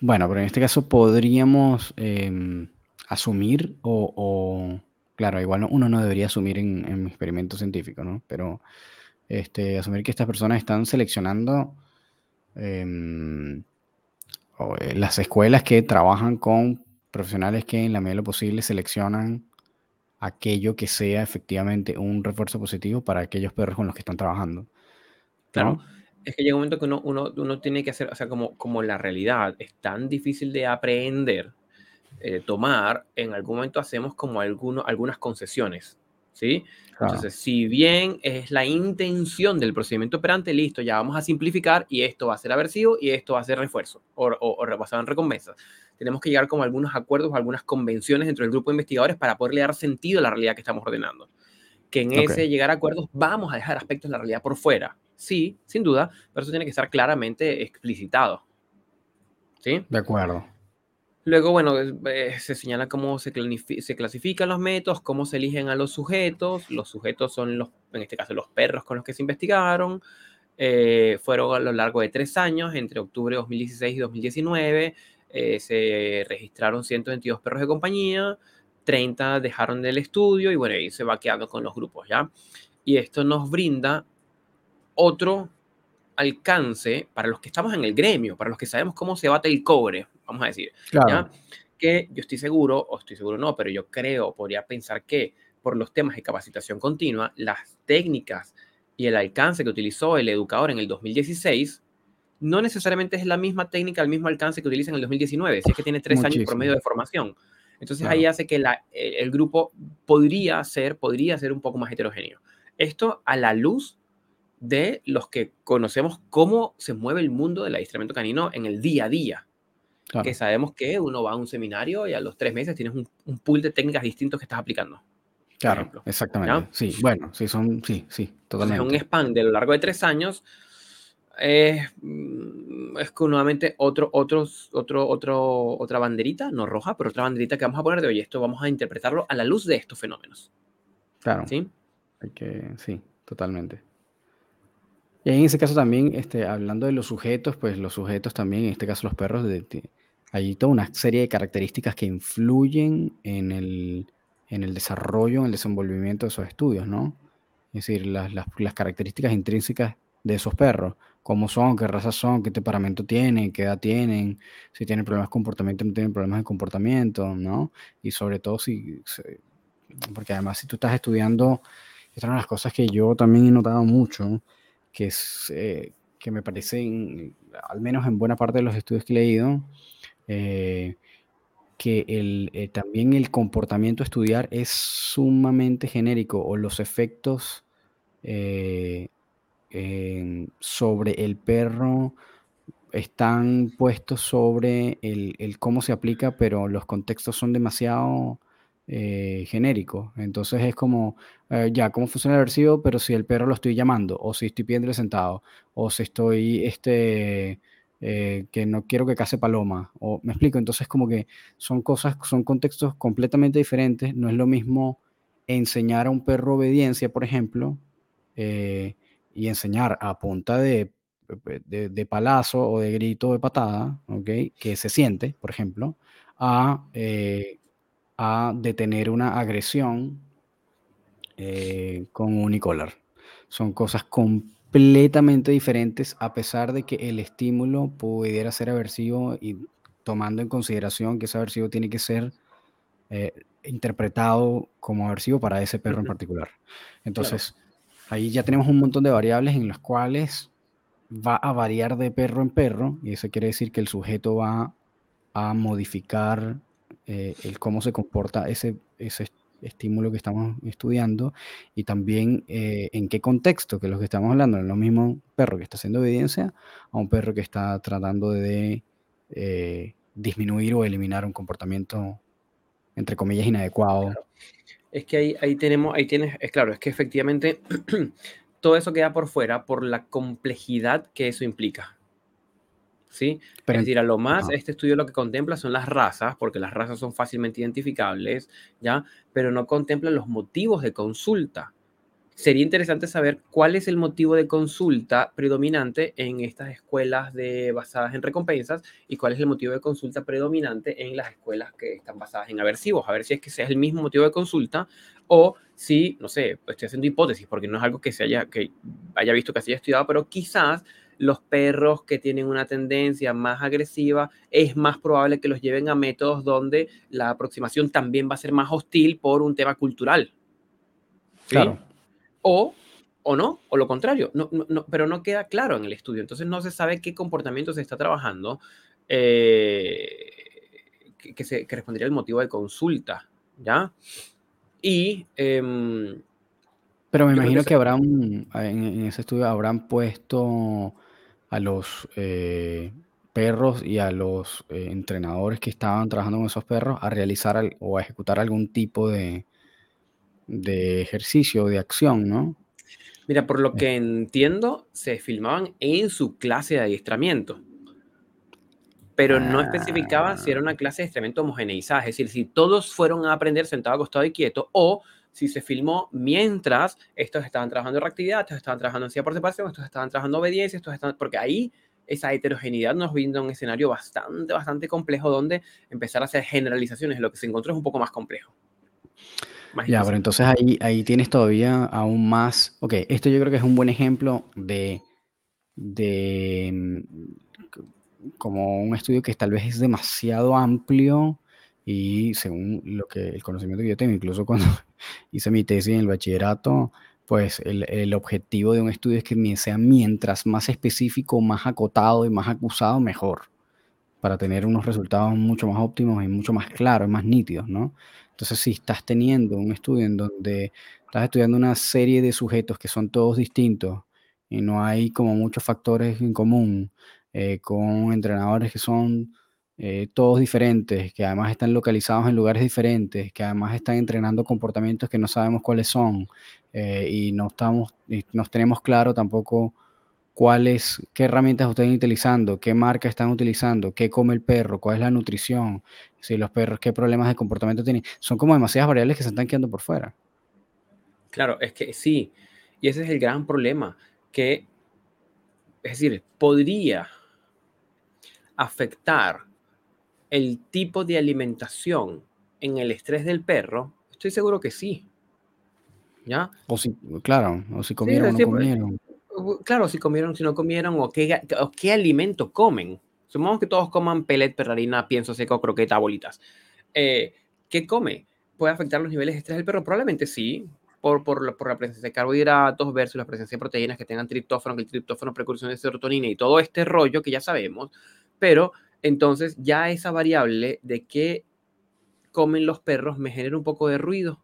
bueno, pero en este caso podríamos em, asumir o, claro, igual uno no debería asumir en, en experimento científico, ¿no? Pero este, asumir que estas personas están seleccionando em, eh, las escuelas que trabajan con profesionales que en la medida de lo posible seleccionan aquello que sea efectivamente un refuerzo positivo para aquellos perros con los que están trabajando. Claro es que llega un momento que uno, uno, uno, tiene que hacer, o sea, como, como la realidad es tan difícil de aprender, eh, tomar, en algún momento hacemos como alguno, algunas concesiones, ¿sí? Entonces, si bien es la intención del procedimiento operante, listo, ya vamos a simplificar y esto va a ser aversivo y esto va a ser refuerzo o, o, repasado en recompensas. Tenemos que llegar como a algunos acuerdos o algunas convenciones dentro del grupo de investigadores para poderle dar sentido a la realidad que estamos ordenando. Que en ese llegar a acuerdos vamos a dejar aspectos de la realidad por fuera. Sí, sin duda, pero eso tiene que estar claramente explicitado. ¿Sí? De acuerdo. Luego, bueno, eh, se señala cómo se, se, clasifican los métodos, cómo se eligen a los sujetos. Los sujetos son, los, en este caso, los perros con los que se investigaron. Eh, fueron a lo largo de tres años, entre octubre de 2016 y 2019. Eh, se registraron 122 perros de compañía, 30 dejaron del estudio y bueno, ahí se va quedando con los grupos, ¿ya? Y esto nos brinda otro alcance para los que estamos en el gremio, para los que sabemos cómo se bate el cobre, vamos a decir. ¿ya? Que yo estoy seguro, o estoy seguro no, pero yo creo, podría pensar que por los temas de capacitación continua, las técnicas y el alcance que utilizó el educador en el 2016 no necesariamente es la misma técnica, el mismo alcance que utiliza en el 2019, si es que tiene tres años promedio de formación. Entonces ahí hace que la, el grupo podría ser, podría ser un poco más heterogéneo. Esto a la luz de los que conocemos cómo se mueve el mundo del adiestramiento canino en el día a día. Que sabemos que uno va a un seminario y a los tres meses tienes un, pool de técnicas distintos que estás aplicando. Claro, exactamente. Sí, bueno, sí, son, sí, sí, totalmente. Es un span de lo largo de tres años. Mm, es nuevamente otro, otros, otro, otro, otra banderita, no roja, pero otra banderita que vamos a poner de, oye, esto vamos a interpretarlo a la luz de estos fenómenos. Claro. ¿Sí? Hay que, sí, totalmente. Y en ese caso también, este, hablando de los sujetos, pues los sujetos también, en este caso los perros, de, hay toda una serie de características que influyen en el, en el desarrollo, en el desenvolvimiento de esos estudios, ¿no? Es decir, las, las, las características intrínsecas de esos perros, cómo son, qué raza son, qué temperamento tienen, qué edad tienen, si tienen problemas de comportamiento, no tienen problemas de comportamiento, ¿no? Y sobre todo si, porque además si tú estás estudiando, esta es una de las cosas que yo también he notado mucho, que, es, eh, que me parecen, al menos en buena parte de los estudios que he leído, eh, que el, eh, también el comportamiento estudiar es sumamente genérico o los efectos sobre el perro están puestos sobre el, cómo se aplica, pero los contextos son demasiado eh, genérico. Entonces es como, eh, ya, ¿cómo funciona el aversivo? Pero si el perro lo estoy llamando, o si estoy pidiéndole sentado, o si estoy, este, eh, que no quiero que case paloma, o me explico. Entonces como que son cosas, son contextos completamente diferentes. No es lo mismo enseñar a un perro obediencia, por ejemplo, y enseñar a punta de, de, palazo o de grito de patada, ¿ok? Que se siente, por ejemplo, a a detener una agresión eh, con unicolar. Son cosas completamente diferentes a pesar de que el estímulo pudiera ser aversivo y tomando en consideración que ese aversivo tiene que ser eh, interpretado como aversivo para ese perro en particular. Entonces, ahí ya tenemos un montón de variables en las cuales va a variar de perro en perro y eso quiere decir que el sujeto va a modificar eh, el cómo se comporta ese, ese estímulo que estamos estudiando y también eh, en qué contexto, que lo que estamos hablando, es lo mismo perro que está haciendo obediencia a un perro que está tratando de eh, disminuir o eliminar un comportamiento, entre comillas, inadecuado. Es que ahí, ahí tenemos, ahí tienes, es claro, es que efectivamente [CLEARS THROAT] todo eso queda por fuera por la complejidad que eso implica. ¿sí? Pero, es decir, a lo más, este estudio lo que contempla son las razas, porque las razas son fácilmente identificables, ¿ya? Pero no contempla los motivos de consulta. Sería interesante saber cuál es el motivo de consulta predominante en estas escuelas de, basadas en recompensas y cuál es el motivo de consulta predominante en las escuelas que están basadas en aversivos. A ver si es que sea el mismo motivo de consulta o si, no sé, estoy haciendo hipótesis porque no es algo que se haya, que haya visto que se haya estudiado, pero quizás los perros que tienen una tendencia más agresiva, es más probable que los lleven a métodos donde la aproximación también va a ser más hostil por un tema cultural. Claro. O, o no, o lo contrario, no, no, pero no queda claro en el estudio. Entonces no se sabe qué comportamiento se está trabajando. Eh, que, se, que respondería al motivo de consulta, ¿ya? Y... Em, pero me imagino que, habrán, en, ese estudio habrán puesto a los eh, perros y a los eh, entrenadores que estaban trabajando con esos perros a realizar o a ejecutar algún tipo de, de ejercicio, de acción, ¿no? Mira, por lo eh. que entiendo, se filmaban en su clase de adiestramiento, pero no especificaban si era una ah. clase de adiestramiento homogeneizada, es decir, si todos fueron a aprender sentado, acostado y quieto, o si se filmó mientras estos estaban trabajando en reactividad, estos estaban trabajando en silla por separación, estos estaban trabajando en obediencia, estos estaban, porque ahí esa heterogeneidad nos brinda un escenario bastante, bastante complejo donde empezar a hacer generalizaciones, lo que se encontró es un poco más complejo. Ya, pero entonces ahí, ahí tienes todavía aún más, ok, esto yo creo que es un buen ejemplo de, de mm, como un estudio que tal vez es demasiado amplio y según lo que el conocimiento que yo tengo, incluso [LAUGHS] cuando hice mi tesis en el bachillerato, pues el, objetivo de un estudio es que sea mientras más específico, más acotado y más acusado, mejor, para tener unos resultados mucho más óptimos y mucho más claros, más nítidos, ¿no? Entonces, si estás teniendo un estudio en donde estás estudiando una serie de sujetos que son todos distintos y no hay como muchos factores en común, eh, con entrenadores que son eh, todos diferentes, que además están localizados en lugares diferentes, que además están entrenando comportamientos que no sabemos cuáles son eh, y no estamos, nos tenemos claro tampoco cuáles, qué herramientas están utilizando, qué marca están utilizando, qué come el perro, cuál es la nutrición, si los perros, qué problemas de comportamiento tienen. Son como demasiadas variables que se están quedando por fuera. Claro, es que sí, y ese es el gran problema, que, es decir, podría afectar el tipo de alimentación en el estrés del perro, estoy seguro que sí. ¿Ya? O si, claro, o si comieron o no comieron. Claro, si comieron, si no comieron, o qué, qué alimento comen. Supongamos que todos coman pellet, perrarina, pienso seco, croqueta, bolitas. Eh, ¿Qué come? ¿Puede afectar los niveles de estrés del perro? Probablemente sí, por, por, por, la presencia de carbohidratos versus la presencia de proteínas que tengan triptófano, que el triptófano precursor de serotonina y todo este rollo que ya sabemos, pero entonces ya esa variable de qué comen los perros me genera un poco de ruido,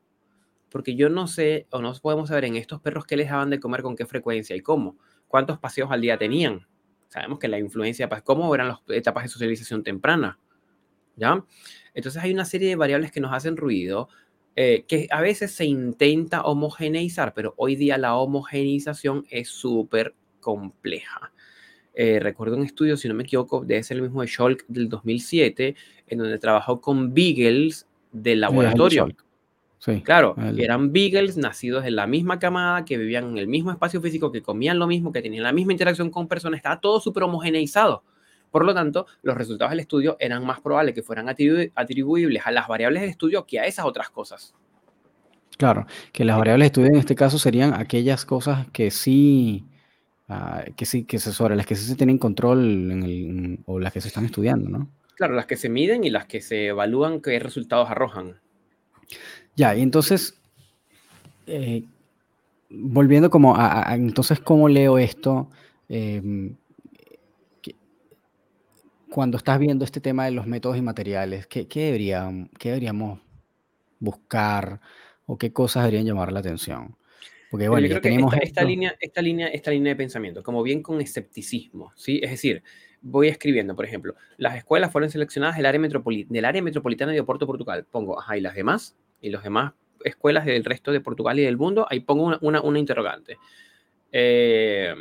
porque yo no sé o no podemos saber en estos perros qué les daban de comer, con qué frecuencia y cómo, cuántos paseos al día tenían. Sabemos que la influencia, pues, cómo eran las etapas de socialización temprana, ¿ya? Entonces hay una serie de variables que nos hacen ruido, eh, que a veces se intenta homogeneizar, pero hoy día la homogeneización es súper compleja. Eh, recuerdo un estudio, si no me equivoco, debe ser el mismo de Scholk del 2007, en donde trabajó con beagles del laboratorio. Sí, claro, eran beagles nacidos en la misma camada, que vivían en el mismo espacio físico, que comían lo mismo, que tenían la misma interacción con personas, estaba todo súper homogeneizado. Por lo tanto, los resultados del estudio eran más probables que fueran atribuibles a las variables del estudio que a esas otras cosas. Claro, que las variables de estudio en este caso serían aquellas cosas que sí Ah, que sí, que se, sobre las que sí se tienen control en el, o las que se están estudiando, ¿no? Claro, las que se miden y las que se evalúan qué resultados arrojan. Ya, y entonces, eh, volviendo como a, entonces, ¿cómo leo esto? Em, cuando estás viendo este tema de los métodos y materiales, ¿qué, qué, ¿qué deberíamos buscar o qué cosas deberían llamar la atención? Porque bueno, tenemos esta, línea, esta, línea, esta línea de pensamiento, como bien con escepticismo, ¿sí? Es decir, voy escribiendo, por ejemplo, las escuelas fueron seleccionadas del área, del área metropolitana de Oporto, Portugal. Pongo, ajá, y las demás, y las demás escuelas del resto de Portugal y del mundo, ahí pongo una, una, interrogante. Eh,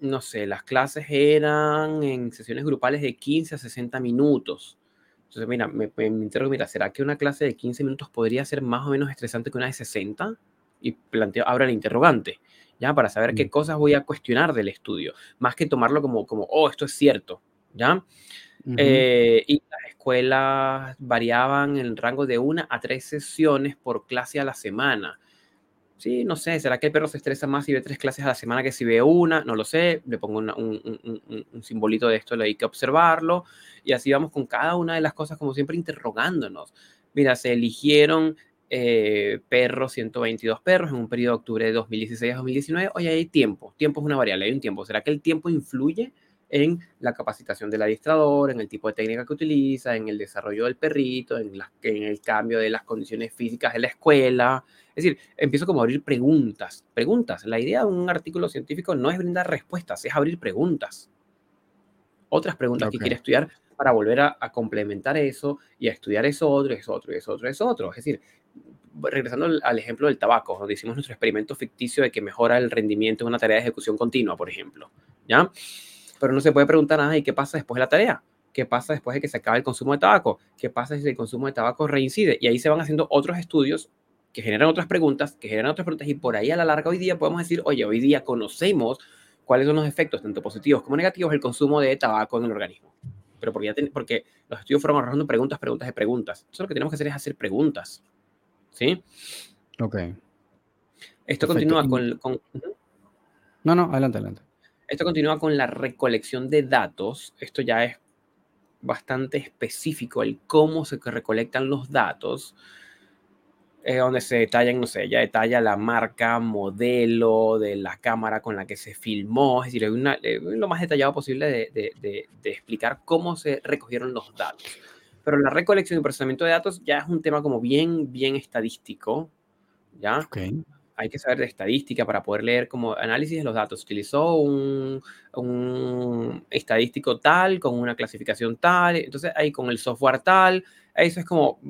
no sé, las clases eran en sesiones grupales de 15 a 60 minutos. Entonces, mira, me, me, interrogo, mira, ¿será que una clase de 15 minutos podría ser más o menos estresante que una de 60? y planteo, abro el interrogante, ¿ya? Para saber qué cosas voy a cuestionar del estudio, más que tomarlo como, como oh, esto es cierto, ¿ya? Eh, y las escuelas variaban en el rango de una a tres sesiones por clase a la semana. Sí, no sé, ¿será que el perro se estresa más si ve tres clases a la semana que si ve una? No lo sé, le pongo un, un, un, simbolito de esto, le hay que observarlo. Y así vamos con cada una de las cosas, como siempre, interrogándonos. Mira, se eligieron eh, perros, 122 perros en un periodo de octubre de 2016 a 2019. Oye, hay tiempo, tiempo es una variable, hay un tiempo. ¿Será que el tiempo influye en la capacitación del adiestrador, en el tipo de técnica que utiliza, en el desarrollo del perrito, en, en el cambio de las condiciones físicas de la escuela. Es decir, empiezo como a abrir preguntas, preguntas. La idea de un artículo científico no es brindar respuestas, es abrir preguntas. Otras preguntas que quiere estudiar para volver a, a, complementar eso y a estudiar eso otro, eso otro, eso otro, eso otro. Es decir, regresando al ejemplo del tabaco, donde hicimos nuestro experimento ficticio de que mejora el rendimiento en una tarea de ejecución continua, por ejemplo, ¿ya? Pero no se puede preguntar nada, ¿y qué pasa después de la tarea? ¿Qué pasa después de que se acabe el consumo de tabaco? ¿Qué pasa si el consumo de tabaco reincide? Y ahí se van haciendo otros estudios que generan otras preguntas, que generan otras preguntas, y por ahí a la larga hoy día podemos decir, oye, hoy día conocemos cuáles son los efectos, tanto positivos como negativos, del consumo de tabaco en el organismo. Pero porque, ya porque los estudios fueron arrojando preguntas, preguntas de preguntas. Eso lo que tenemos que hacer es hacer preguntas. ¿Sí? Ok. Esto continúa con, No, no, adelante, adelante. Esto continúa con la recolección de datos. Esto ya es bastante específico, el cómo se recolectan los datos, eh, donde se detallan, no sé, ya detalla la marca, modelo de la cámara con la que se filmó, es decir, una, eh, lo más detallado posible de, explicar cómo se recogieron los datos. Pero la recolección y procesamiento de datos ya es un tema como bien, bien estadístico, ¿ya? Okay. Hay que saber de estadística para poder leer como análisis de los datos. Utilizó un, un estadístico tal, con una clasificación tal, entonces ahí con el software tal, eso es como,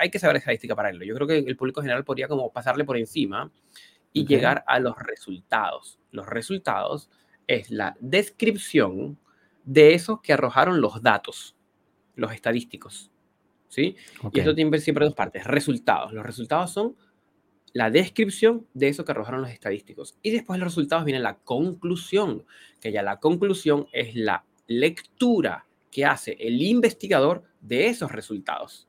hay que saber estadística para ello. Yo creo que el público general podría como pasarle por encima y llegar a los resultados. Los resultados es la descripción de esos que arrojaron los datos los estadísticos. ¿Sí? Okay. Y esto tiene siempre dos partes. Resultados. Los resultados son la descripción de eso que arrojaron los estadísticos. Y después de los resultados viene la conclusión, que ya la conclusión es la lectura que hace el investigador de esos resultados.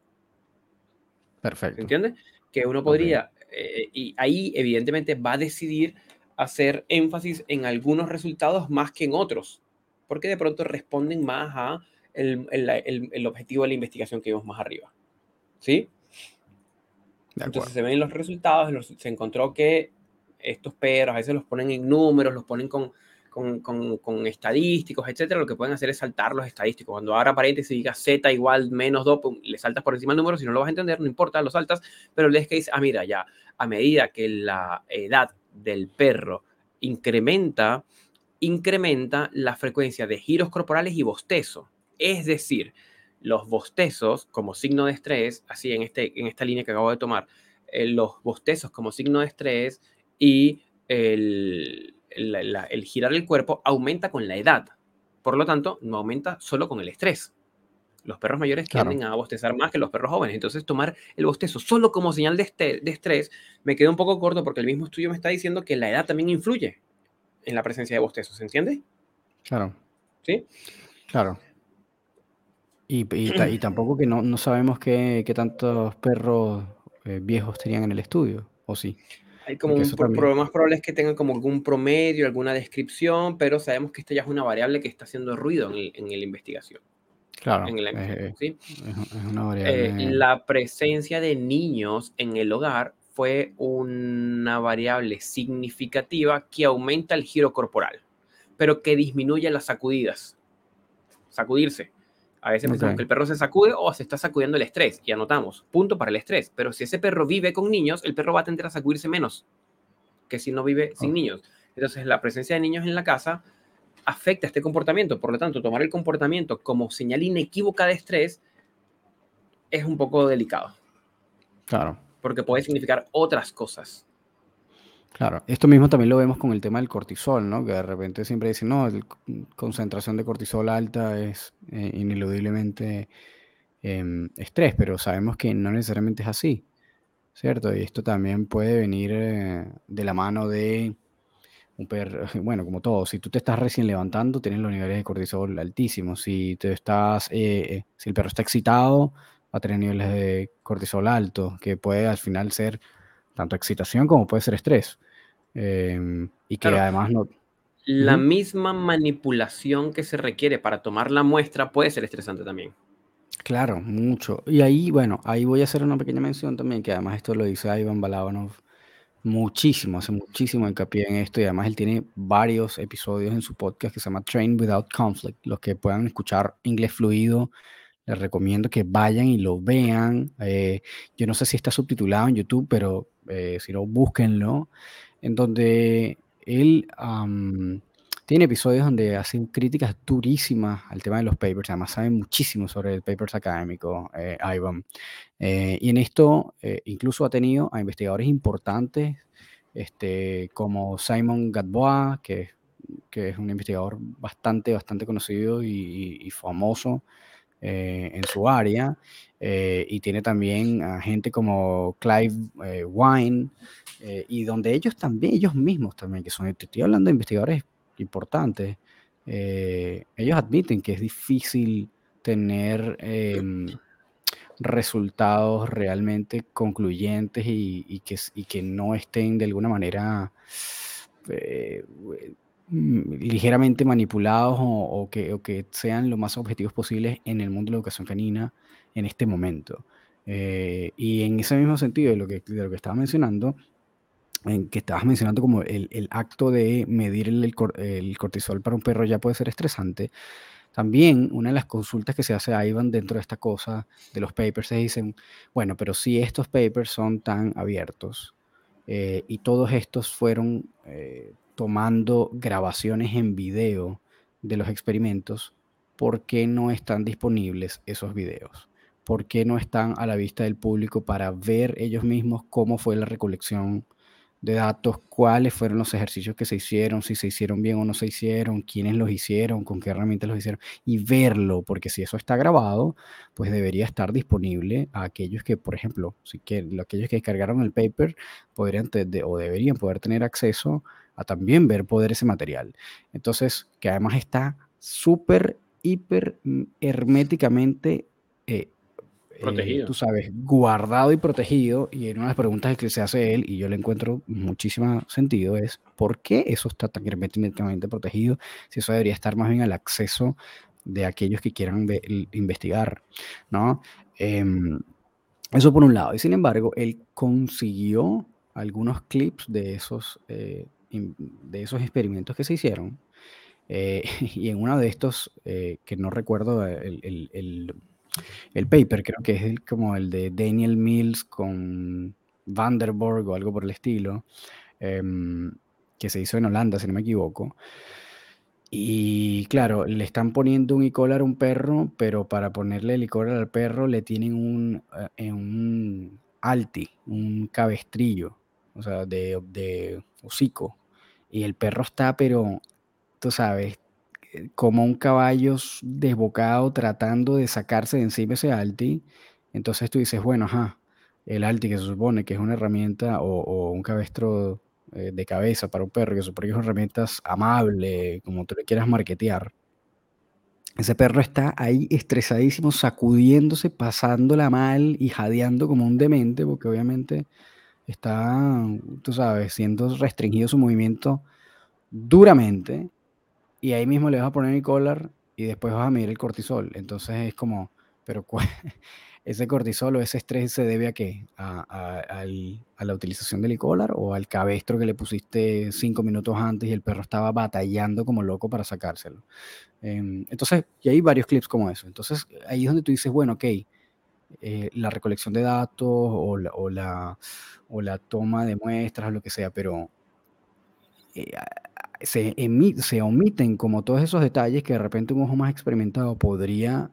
Perfecto. ¿Entiendes? Que uno podría, okay. eh, y ahí evidentemente va a decidir hacer énfasis en algunos resultados más que en otros, porque de pronto responden más a el, el, el, objetivo de la investigación que vimos más arriba. ¿Sí? Entonces se ven los resultados, los, se encontró que estos perros a veces los ponen en números, los ponen con, con, con, con, estadísticos, etcétera. Lo que pueden hacer es saltar los estadísticos. Cuando ahora paréntesis diga z igual menos 2, le saltas por encima el número, si no lo vas a entender, no importa, lo saltas, pero lees que dice, ah, mira, ya, a medida que la edad del perro incrementa, incrementa la frecuencia de giros corporales y bostezo. Es decir, los bostezos como signo de estrés, así en, este, en esta línea que acabo de tomar, eh, los bostezos como signo de estrés y el, el, la, el, girar el cuerpo aumenta con la edad. Por lo tanto, no aumenta solo con el estrés. Los perros mayores claro. tienden a bostezar más que los perros jóvenes. Entonces, tomar el bostezo solo como señal de, este, de estrés me queda un poco corto porque el mismo estudio me está diciendo que la edad también influye en la presencia de bostezos. ¿Se entiende? Claro. ¿Sí? Claro. Y, y, y, [CLEARS THROAT] tampoco que no, no sabemos qué, qué, tantos perros eh, viejos tenían en el estudio, ¿o sí? Hay como un problema más probable es que tengan como algún promedio, alguna descripción, pero sabemos que esta ya es una variable que está haciendo ruido en, el, en la investigación. Claro. En la, eh, ¿sí? es, una variable. Eh, la presencia de niños en el hogar fue una variable significativa que aumenta el giro corporal, pero que disminuye las sacudidas. Sacudirse. A veces pensamos okay. que el perro se sacude o se está sacudiendo el estrés y anotamos, punto para el estrés. Pero si ese perro vive con niños, el perro va a tender a sacudirse menos que si no vive sin niños. Entonces, la presencia de niños en la casa afecta este comportamiento. Por lo tanto, tomar el comportamiento como señal inequívoca de estrés es un poco delicado. Claro. Porque puede significar otras cosas. Claro, esto mismo también lo vemos con el tema del cortisol, ¿no? Que de repente siempre dicen, no, la concentración de cortisol alta es eh, ineludiblemente eh, estrés, pero sabemos que no necesariamente es así, ¿cierto? Y esto también puede venir eh, de la mano de un perro, [LAUGHS] bueno, como todo, si tú te estás recién levantando, tienes los niveles de cortisol altísimos, si te estás, eh, si el perro está excitado, va a tener niveles de cortisol altos, que puede al final ser tanto excitación como puede ser estrés. Eh, y que claro, además no... La misma manipulación que se requiere para tomar la muestra puede ser estresante también. Claro, mucho. Y ahí, bueno, ahí voy a hacer una pequeña mención también, que además esto lo dice Ivan Balabanov Muchísimo, hace muchísimo hincapié en esto y además él tiene varios episodios en su podcast que se llama Train Without Conflict. Los que puedan escuchar inglés fluido, les recomiendo que vayan y lo vean. Eh, yo no sé si está subtitulado en YouTube, pero eh, si no, búsquenlo. En donde él tiene episodios donde hacen críticas durísimas al tema de los papers. Además, sabe muchísimo sobre el papers académico, eh, Ivan. Eh, y en esto eh, incluso ha tenido a investigadores importantes este, como Simon Gadbois, que, que, es un investigador bastante, bastante conocido y, famoso eh, en su área. y tiene también a gente como Clive Wine, y donde ellos también, ellos mismos también, que son, estoy hablando de investigadores importantes, ellos admiten que es difícil tener em, resultados realmente concluyentes y, que, que, no estén de alguna manera eh, ligeramente manipulados o, que, que, sean lo más objetivos posibles en el mundo de la educación canina en este momento. Eh, y en ese mismo sentido de lo que, de lo que estaba mencionando, en que estabas mencionando como el, el acto de medir el, el, cortisol para un perro ya puede ser estresante, también una de las consultas que se hace a Ivan dentro de esta cosa de los papers se dicen, bueno, pero si estos papers son tan abiertos eh, y todos estos fueron eh, tomando grabaciones en video de los experimentos, ¿por qué no están disponibles esos videos? ¿Por qué no están a la vista del público para ver ellos mismos cómo fue la recolección de datos, cuáles fueron los ejercicios que se hicieron, si se hicieron bien o no se hicieron, quiénes los hicieron, con qué herramientas los hicieron, y verlo, porque si eso está grabado, pues debería estar disponible a aquellos que, por ejemplo, si que, aquellos que descargaron el paper podrían o deberían poder tener acceso a también ver poder ese material. Entonces, que además está súper, hiper mm, herméticamente eh, eh, protegido. tú sabes, guardado y protegido. Y en una de las preguntas que se hace él, y yo le encuentro muchísimo sentido, es ¿por qué eso está tan herméticamente protegido? Si eso debería estar más bien al acceso de aquellos que quieran investigar, ¿no? Em, eso por un lado. Y sin embargo, él consiguió algunos clips de esos, eh, de esos experimentos que se hicieron. Eh, [LAUGHS] y en uno de estos, que no recuerdo el, el el paper creo que es como el de Daniel Mills con Vanderborg o algo por el estilo, em, que se hizo en Holanda, si no me equivoco. Y claro, le están poniendo un e-collar a un perro, pero para ponerle el e-collar al perro le tienen un, eh, un alti, un cabestrillo, o sea, de, de hocico. Y el perro está, pero, tú sabes, como un caballo desbocado tratando de sacarse de encima ese alti. Entonces tú dices, bueno, ajá, el alti que se supone que es una herramienta o, un cabestro eh, de cabeza para un perro, que se supone que es una herramienta amable, como tú le quieras marketear. Ese perro está ahí estresadísimo, sacudiéndose, pasándola mal y jadeando como un demente, porque obviamente está, tú sabes, siendo restringido su movimiento duramente y ahí mismo le vas a poner el collar y después vas a medir el cortisol. Entonces es como, pero [LAUGHS] ese cortisol o ese estrés se debe a qué? A, la utilización del collar o al cabestro que le pusiste cinco minutos antes y el perro estaba batallando como loco para sacárselo. Em, entonces, y hay varios clips como eso. Entonces, ahí es donde tú dices, bueno, ok, eh, la recolección de datos o la, o la, toma de muestras, lo que sea, pero eh, se, omiten como todos esos detalles que de repente un ojo más experimentado podría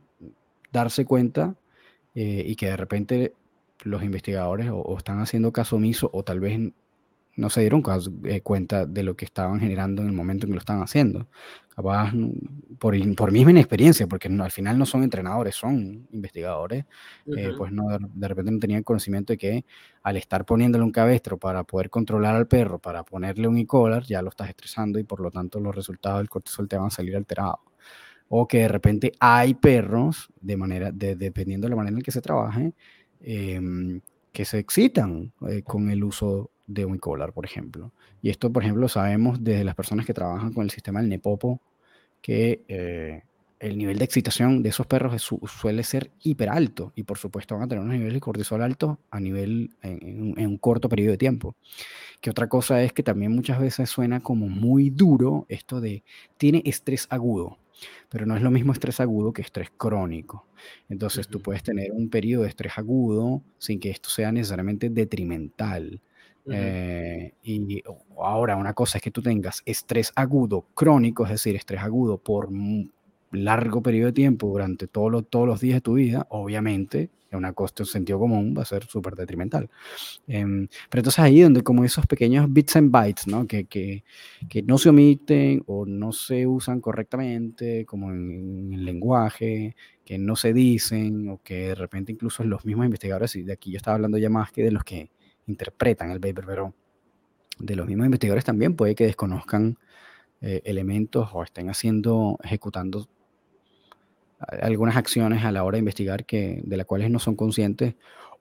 darse cuenta eh, y que de repente los investigadores o, están haciendo caso omiso o tal vez no se dieron cuenta de lo que estaban generando en el momento en que lo estaban haciendo. Capaz, por, por misma inexperiencia, porque al final no son entrenadores, son investigadores, eh, pues no, de, repente no tenían conocimiento de que al estar poniéndole un cabestro para poder controlar al perro, para ponerle un e-collar, ya lo estás estresando y por lo tanto los resultados del cortisol te van a salir alterados. O que de repente hay perros, de manera, de, dependiendo de la manera en que se trabaje, em, que se excitan eh, con el uso de un collar, por ejemplo. Y esto, por ejemplo, sabemos desde las personas que trabajan con el sistema del Nepopo, que eh, el nivel de excitación de esos perros suele ser hiper alto y por supuesto van a tener unos niveles de cortisol altos a nivel en, un corto periodo de tiempo. Que otra cosa es que también muchas veces suena como muy duro esto de tiene estrés agudo, pero no es lo mismo estrés agudo que estrés crónico. Entonces tú puedes tener un periodo de estrés agudo sin que esto sea necesariamente detrimental. Eh, y ahora una cosa es que tú tengas estrés agudo crónico, es decir, estrés agudo por largo periodo de tiempo durante todos los días de tu vida, obviamente, en una coste, un sentido común, va a ser súper detrimental. Em, pero entonces ahí donde como esos pequeños bits and bytes, ¿no? Que, que, que no se omiten o no se usan correctamente, como en, el lenguaje, que no se dicen, o que de repente incluso los mismos investigadores, y de aquí yo estaba hablando ya más que de los que interpretan el paper, pero de los mismos investigadores también puede que desconozcan eh, elementos o estén haciendo, ejecutando algunas acciones a la hora de investigar que, de las cuales no son conscientes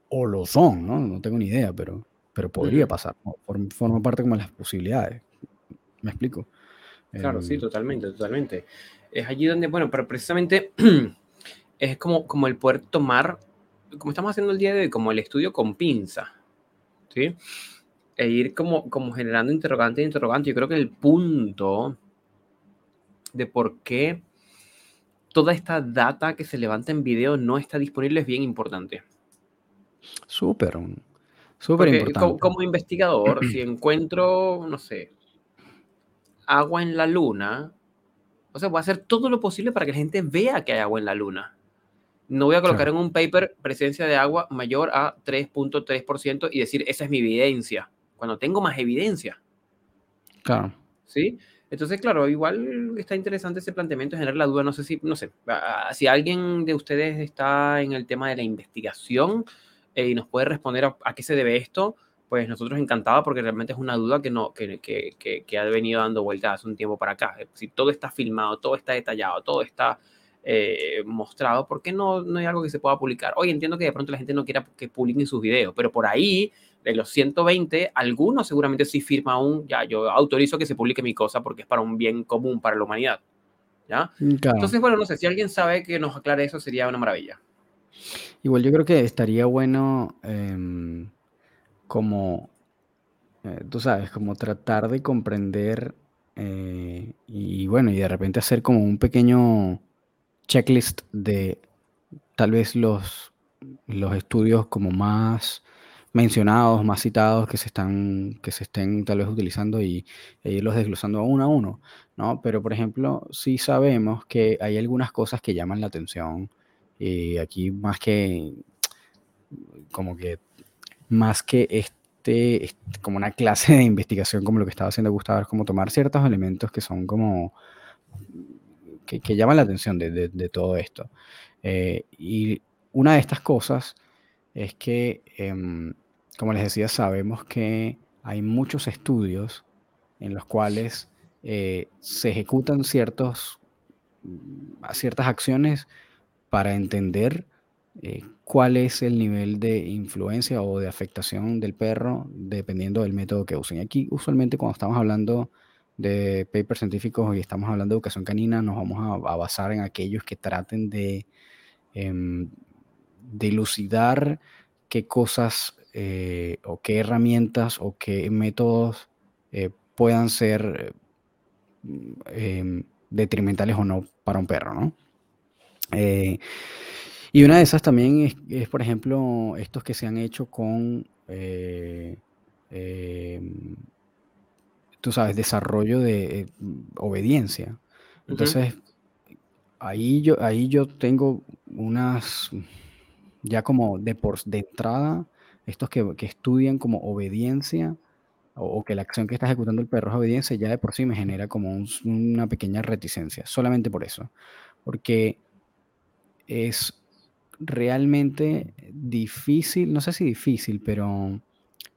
o lo son, ¿no? No tengo ni idea, pero, pero podría pasar. Forma parte como de las posibilidades. ¿Me explico? Claro, sí, em, totalmente, totalmente. Es allí donde, bueno, pero precisamente [CLEARS THROAT] es como, como el poder tomar, como estamos haciendo el día de hoy, como el estudio con pinza, ¿sí? E ir como, como generando interrogante e interrogante. Yo creo que el punto de por qué toda esta data que se levanta en video no está disponible es bien importante. Súper, súper importante. Como, investigador, si encuentro, no sé, agua en la luna, o sea, voy a hacer todo lo posible para que la gente vea que hay agua en la luna. No voy a colocar en un paper presencia de agua mayor a 3.3% y decir, esa es mi evidencia, cuando tengo más evidencia. Claro. ¿Sí? Entonces, claro, igual está interesante ese planteamiento, generar la duda, no sé si, no sé, si alguien de ustedes está en el tema de la investigación eh, y nos puede responder a, qué se debe esto, pues nosotros encantados porque realmente es una duda que, no, que, que, que, ha venido dando vueltas hace un tiempo para acá. Si todo está filmado, todo está detallado, todo está eh, mostrado, ¿por qué no, no hay algo que se pueda publicar? Hoy entiendo que de pronto la gente no quiera que publiquen sus videos, pero por ahí de los 120, algunos seguramente sí firma un, ya, yo autorizo que se publique mi cosa porque es para un bien común para la humanidad. ¿Ya? Mm, Entonces, bueno, no sé, si alguien sabe que nos aclare eso sería una maravilla. Igual yo creo que estaría bueno em, como, eh, tú sabes, como tratar de comprender eh, y bueno, y de repente hacer como un pequeño checklist de tal vez los, los estudios como más mencionados, más citados que se están, que se estén tal vez utilizando y, e irlos desglosando uno a uno, ¿no? Pero, por ejemplo, sí sabemos que hay algunas cosas que llaman la atención y aquí más que, como que, más que este, como una clase de investigación como lo que estaba haciendo Gustavo, es como tomar ciertos elementos que son como, que, llaman la atención de, todo esto. Eh, y una de estas cosas es que em, como les decía, sabemos que hay muchos estudios en los cuales eh, se ejecutan ciertos, ciertas acciones para entender eh, cuál es el nivel de influencia o de afectación del perro dependiendo del método que usen. Aquí usualmente cuando estamos hablando de papers científicos y estamos hablando de educación canina, nos vamos a, basar en aquellos que traten de, em, de elucidar qué cosas eh, o qué herramientas o qué métodos eh, puedan ser em, detrimentales o no para un perro, ¿no? Eh, y una de esas también es, por ejemplo, estos que se han hecho con, em, tú sabes, desarrollo de obediencia. Entonces, ahí, yo, ahí yo tengo unas, ya como de, por, de entrada, estos que, estudian como obediencia o, que la acción que está ejecutando el perro es obediencia, ya de por sí me genera como una pequeña reticencia, solamente por eso. Porque es realmente difícil, no sé si difícil, pero,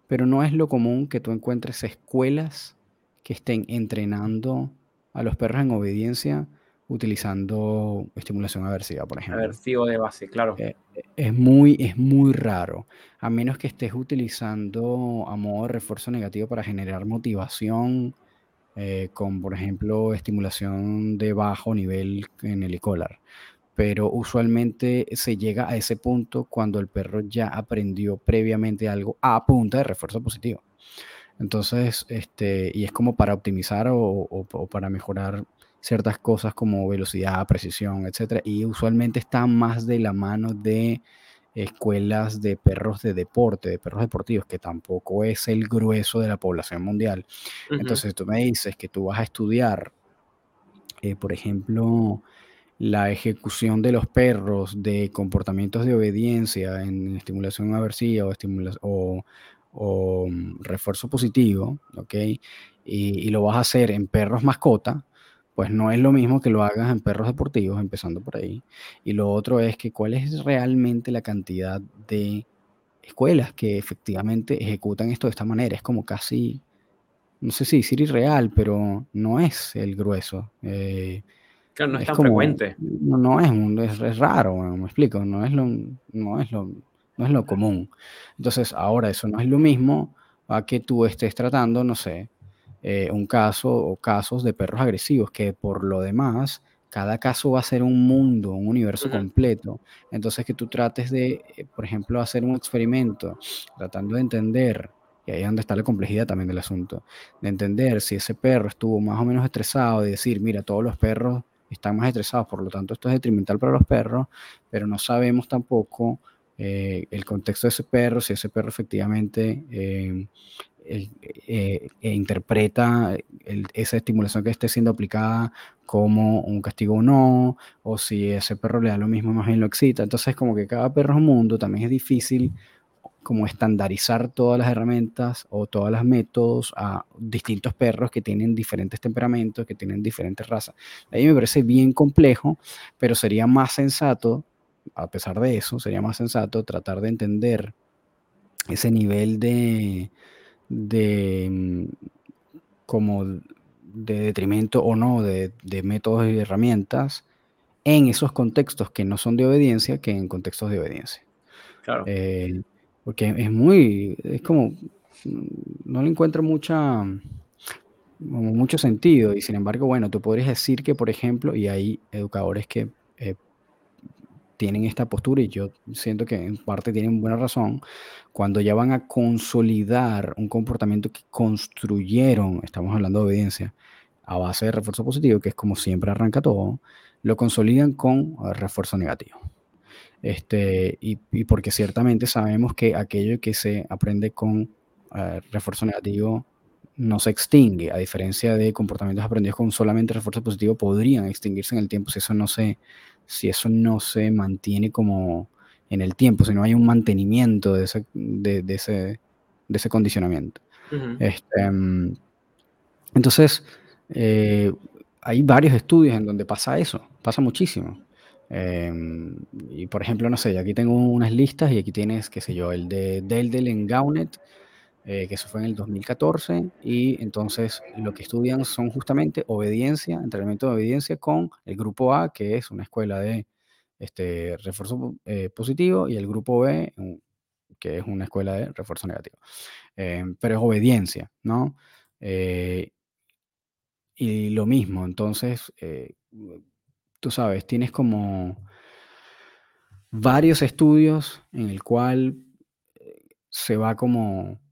pero no es lo común que tú encuentres escuelas que estén entrenando a los perros en obediencia utilizando estimulación aversiva, por ejemplo. Aversivo de base, claro. Eh, es, muy, es muy raro, a menos que estés utilizando a modo de refuerzo negativo para generar motivación eh, con, por ejemplo, estimulación de bajo nivel en el e-collar. Pero usualmente se llega a ese punto cuando el perro ya aprendió previamente algo a punta de refuerzo positivo. Entonces, este, y es como para optimizar o, para mejorar ciertas cosas como velocidad, precisión, etc. Y usualmente está más de la mano de escuelas de perros de deporte, de perros deportivos, que tampoco es el grueso de la población mundial. Entonces tú me dices que tú vas a estudiar, eh, por ejemplo, la ejecución de los perros de comportamientos de obediencia en estimulación aversiva o, o, o mm, refuerzo positivo, ¿ok? Y, y, lo vas a hacer en perros mascota, pues no es lo mismo que lo hagas en perros deportivos, empezando por ahí. Y lo otro es que cuál es realmente la cantidad de escuelas que efectivamente ejecutan esto de esta manera. Es como casi, no sé si decir irreal, pero no es el grueso. Eh, claro, no es, tan frecuente. No, es, un, es, raro, me explico, no es lo, no es lo, no es lo común. Entonces, ahora eso no es lo mismo a que tú estés tratando, no sé, eh, un caso o casos de perros agresivos, que por lo demás, cada caso va a ser un mundo, un universo completo. Entonces, que tú trates de, eh, por ejemplo, hacer un experimento, tratando de entender, y ahí es donde está la complejidad también del asunto, de entender si ese perro estuvo más o menos estresado, de decir, mira, todos los perros están más estresados, por lo tanto esto es detrimental para los perros, pero no sabemos tampoco eh, el contexto de ese perro, si ese perro efectivamente eh, e interpreta esa estimulación que esté siendo aplicada como un castigo o no, o si ese perro le da lo mismo, más bien lo excita. Entonces, como que cada perro es un mundo, también es difícil como estandarizar todas las herramientas o todos los métodos a distintos perros que tienen diferentes temperamentos, que tienen diferentes razas. A mí me parece bien complejo, pero sería más sensato, a pesar de eso, sería más sensato tratar de entender ese nivel de, de mm, como de detrimento o no de, métodos y herramientas en esos contextos que no son de obediencia que en contextos de obediencia. Claro. Eh, porque es muy, es como, no le encuentro mucha, mucho sentido y sin embargo, bueno, tú podrías decir que, por ejemplo, y hay educadores que eh, tienen esta postura y yo siento que en parte tienen buena razón, cuando ya van a consolidar un comportamiento que construyeron, estamos hablando de obediencia, a base de refuerzo positivo, que es como siempre arranca todo, lo consolidan con eh, refuerzo negativo. Este, y, porque ciertamente sabemos que aquello que se aprende con eh, refuerzo negativo no se extingue, a diferencia de comportamientos aprendidos con solamente refuerzo positivo, podrían extinguirse en el tiempo si eso no se, si eso no se mantiene como en el tiempo, si no hay un mantenimiento de ese, de, ese, de ese condicionamiento. este, mm, entonces, eh, hay varios estudios en donde pasa eso, pasa muchísimo. Em, y por ejemplo, no sé, aquí tengo unas listas y aquí tienes, qué sé yo, el de Deldel en Gaunet, eh, que eso fue en el 2014, y entonces lo que estudian son justamente obediencia, entrenamiento de obediencia con el grupo A, que es una escuela de este, refuerzo eh, positivo, y el grupo B, que es una escuela de refuerzo negativo. Eh, pero es obediencia, ¿no? y lo mismo, entonces, tú sabes, tienes como varios estudios en el cual se va como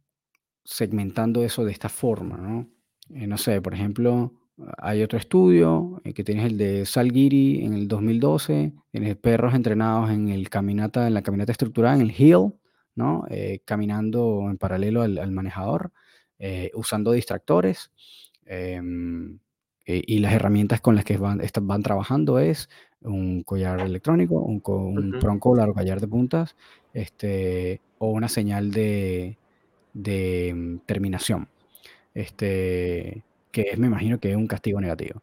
segmentando eso de esta forma, ¿no? Eh, no sé, por ejemplo, hay otro estudio eh, que tienes el de Salguiri en el 2012, tienes perros entrenados en, el caminata, en la caminata estructurada, en el hill, ¿no? Eh, caminando en paralelo al, manejador, usando distractores. Em, y las herramientas con las que van, van trabajando es un collar electrónico, un, un uh collar de puntas, este, o una señal de, de mm, terminación, este, que es, me imagino que es un castigo negativo.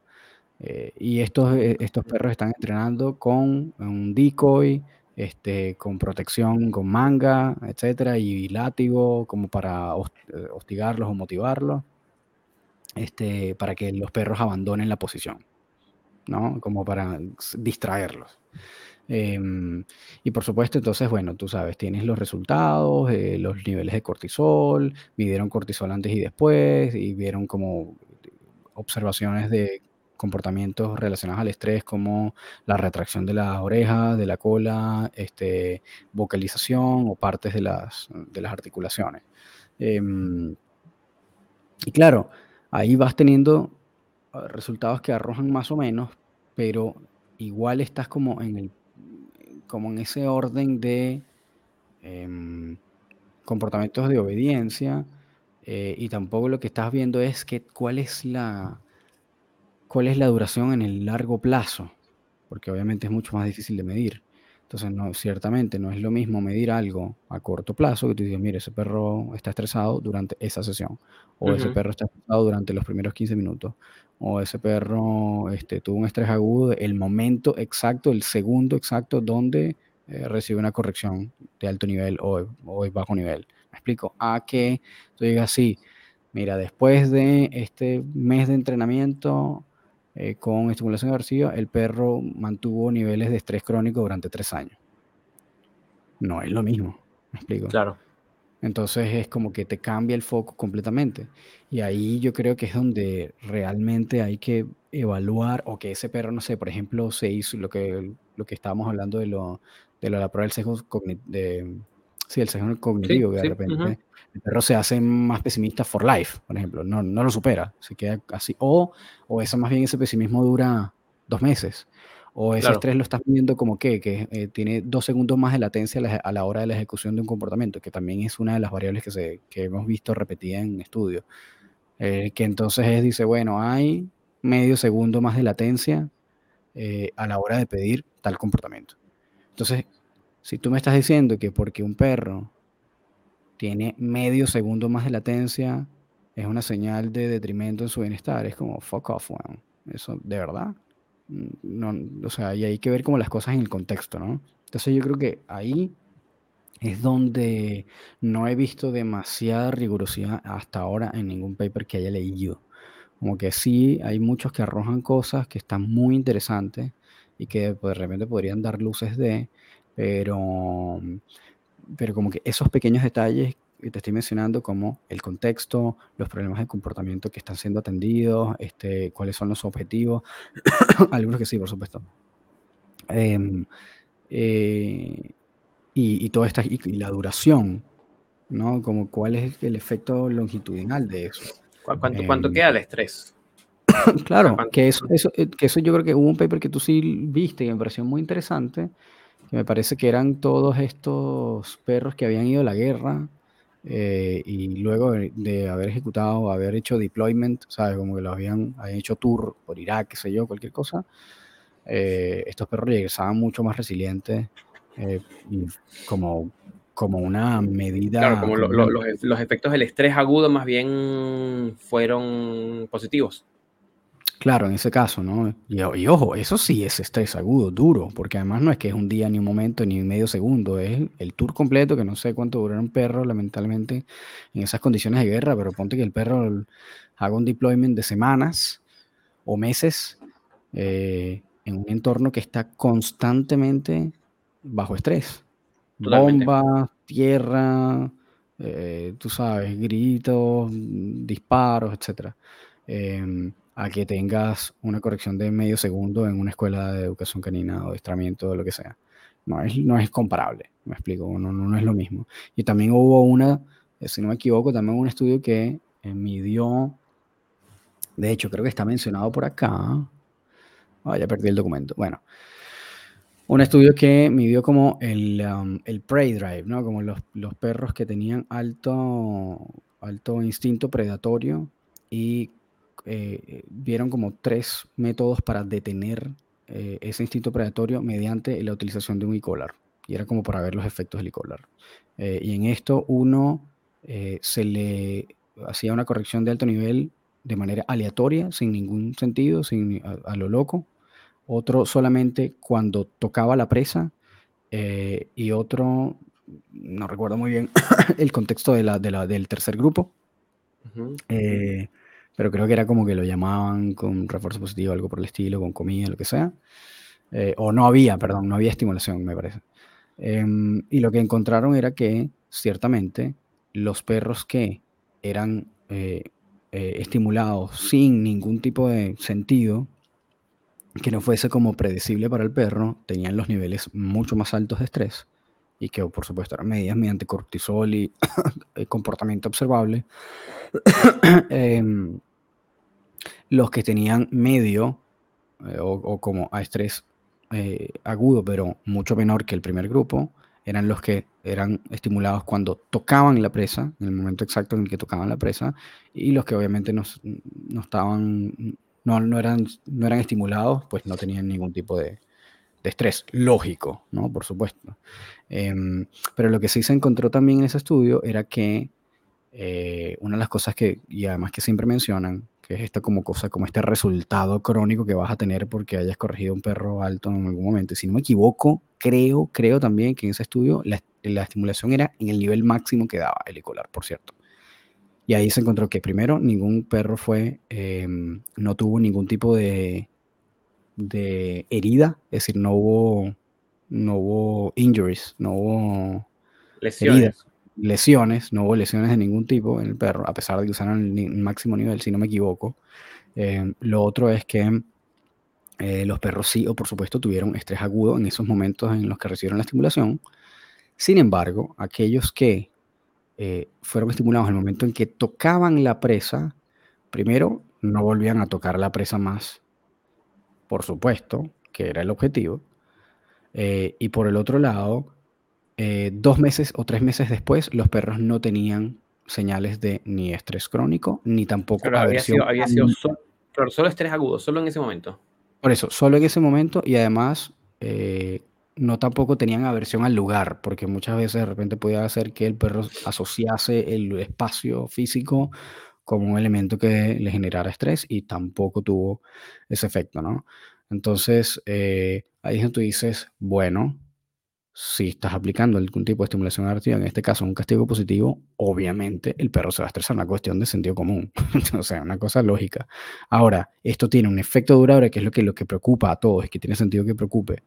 Eh, y estos, eh, estos perros están entrenando con un decoy, este, con protección, con manga, etcétera, y látigo, como para eh, hostigarlos o motivarlos, este, para que los perros abandonen la posición, ¿no? Como para distraerlos. Em, y por supuesto, entonces, bueno, tú sabes, tienes los resultados, eh, los niveles de cortisol, midieron cortisol antes y después, y vieron como observaciones de comportamientos relacionados al estrés como la retracción de las orejas, de la cola, este, vocalización o partes de las, de las articulaciones. Em, y claro, ahí vas teniendo ah, resultados que arrojan más o menos, pero igual estás como en, el, como en ese orden de em, comportamientos de obediencia eh, y tampoco lo que estás viendo es que cuál es la cuál es la duración en el largo plazo, porque obviamente es mucho más difícil de medir. Entonces, no, ciertamente no es lo mismo medir algo a corto plazo que tú digas, mire, ese perro está estresado durante esa sesión, o ese perro está estresado durante los primeros 15 minutos, o ese perro este, tuvo un estrés agudo, el momento exacto, el segundo exacto donde eh, recibe una corrección de alto nivel o, de bajo nivel. Me explico, a que tú digas, sí, mira, después de este mes de entrenamiento, eh, con estimulación aversiva, el perro mantuvo niveles de estrés crónico durante tres años. No es lo mismo, ¿me explico? Claro. Entonces es como que te cambia el foco completamente. Y ahí yo creo que es donde realmente hay que evaluar o que ese perro, no sé, por ejemplo, se hizo lo que, lo que estábamos hablando de, lo, de la prueba del sesgo de, sí, el sesgo cognitivo, que de repente el perro se hace más pesimista for life, por ejemplo, no, no lo supera, se queda así. O, o eso más bien ese pesimismo dura dos meses. O ese estrés lo estás viendo como que, que eh, tiene dos segundos más de latencia a la, hora de la ejecución de un comportamiento, que también es una de las variables que, se, que hemos visto repetida en estudios. Eh, que entonces es, dice, bueno, hay medio segundo más de latencia eh, a la hora de pedir tal comportamiento. Entonces, si tú me estás diciendo que porque un perro tiene medio segundo más de latencia, es una señal de detrimento en su bienestar. Es como, fuck off, weón. Eso, ¿de verdad? No, o sea, y hay que ver como las cosas en el contexto, ¿no? Entonces yo creo que ahí es donde no he visto demasiada rigurosidad hasta ahora en ningún paper que haya leído. Como que sí, hay muchos que arrojan cosas que están muy interesantes y que pues, de repente podrían dar luces de, pero pero como que esos pequeños detalles te estoy mencionando, como el contexto, los problemas de comportamiento que están siendo atendidos, este, cuáles son los objetivos, [COUGHS] algunos que sí, por supuesto. Em, eh, y, y, toda esta, y, la duración, ¿no? Como cuál es el efecto longitudinal de eso. ¿Cuánto, cuánto em, queda el estrés? [COUGHS] claro, que eso, eso, eh, que eso yo creo que hubo un paper que tú sí viste y me pareció muy interesante, me parece que eran todos estos perros que habían ido a la guerra eh, y luego de, haber ejecutado, haber hecho deployment, ¿sabes? Como que lo habían, hecho tour por Irak, qué sé yo, cualquier cosa, eh, estos perros regresaban mucho más resilientes eh, y como, como una medida... Claro, como los efectos del estrés agudo más bien fueron positivos. Claro, en ese caso, ¿no? Y, ojo, eso sí es estrés agudo, duro, porque además no es que es un día, ni un momento, ni medio segundo, es el tour completo, que no sé cuánto durará un perro, lamentablemente, en esas condiciones de guerra, pero ponte que el perro haga un deployment de semanas o meses eh, en un entorno que está constantemente bajo estrés. Bomba, tierra, eh, tú sabes, gritos, disparos, etc a que tengas una corrección de medio segundo en una escuela de educación canina o estramiento o lo que sea. No es, no es comparable, me explico, no, no, es lo mismo. Y también hubo una, eh, si no me equivoco, también un estudio que eh, midió, de hecho creo que está mencionado por acá, ah, ya perdí el documento, bueno, un estudio que midió como el, um, el prey drive, ¿no? Como los, los perros que tenían alto, alto instinto predatorio y eh, vieron como tres métodos para detener eh, ese instinto predatorio mediante la utilización de un e-collar. Y era como para ver los efectos del e-collar. Eh, y en esto uno se le hacía una corrección de alto nivel de manera aleatoria, sin ningún sentido, sin, a, lo loco. Otro solamente cuando tocaba la presa. y otro, no recuerdo muy bien [COUGHS] el contexto de la, de la, del tercer grupo pero creo que era como que lo llamaban con refuerzo positivo, algo por el estilo, con comida, lo que sea. Eh, o no había, perdón, no había estimulación, me parece. Em, y lo que encontraron era que, ciertamente, los perros que eran, eh, eh, estimulados sin ningún tipo de sentido, que no fuese como predecible para el perro, tenían los niveles mucho más altos de estrés y que por supuesto eran medidas mediante cortisol y [COUGHS] comportamiento observable, [COUGHS] em, los que tenían medio eh, o, como a estrés eh, agudo, pero mucho menor que el primer grupo, eran los que eran estimulados cuando tocaban la presa, en el momento exacto en el que tocaban la presa, y los que obviamente no, no estaban, no, no, eran, no eran estimulados, pues no tenían ningún tipo de, de estrés, lógico, ¿no? Por supuesto. Em, pero lo que sí se encontró también en ese estudio era que eh, una de las cosas que, y además que siempre mencionan, que es esta como cosa, como este resultado crónico que vas a tener porque hayas corregido un perro alto en algún momento. Y si no me equivoco, creo, creo también que en ese estudio la, estimulación era en el nivel máximo que daba el ecolar, por cierto. Y ahí se encontró que primero ningún perro fue, em, no tuvo ningún tipo de, de herida, es decir, no hubo, no hubo injuries, no hubo lesiones. Lesiones, no hubo lesiones de ningún tipo en el perro, a pesar de que usaron el, máximo nivel, si no me equivoco. Eh, lo otro es que eh, los perros sí, o por supuesto, tuvieron estrés agudo en esos momentos en los que recibieron la estimulación. Sin embargo, aquellos que eh, fueron estimulados en el momento en que tocaban la presa, primero no volvían a tocar la presa más por supuesto, que era el objetivo. Y por el otro lado, eh, dos meses o tres meses después, los perros no tenían señales de ni estrés crónico, ni tampoco pero había sido, había sido solo, estrés agudo, solo en ese momento. Por eso, solo en ese momento y además eh, no tampoco tenían aversión al lugar, porque muchas veces de repente podía hacer que el perro asociase el espacio físico como un elemento que le generara estrés y tampoco tuvo ese efecto, ¿no? Entonces, eh, ahí es donde tú dices, bueno, si estás aplicando algún tipo de estimulación adaptativa, en este caso un castigo positivo, obviamente el perro se va a estresar, una cuestión de sentido común, [LAUGHS] o sea, una cosa lógica. Ahora, esto tiene un efecto duradero, que es lo que, lo que preocupa a todos, es que tiene sentido que preocupe.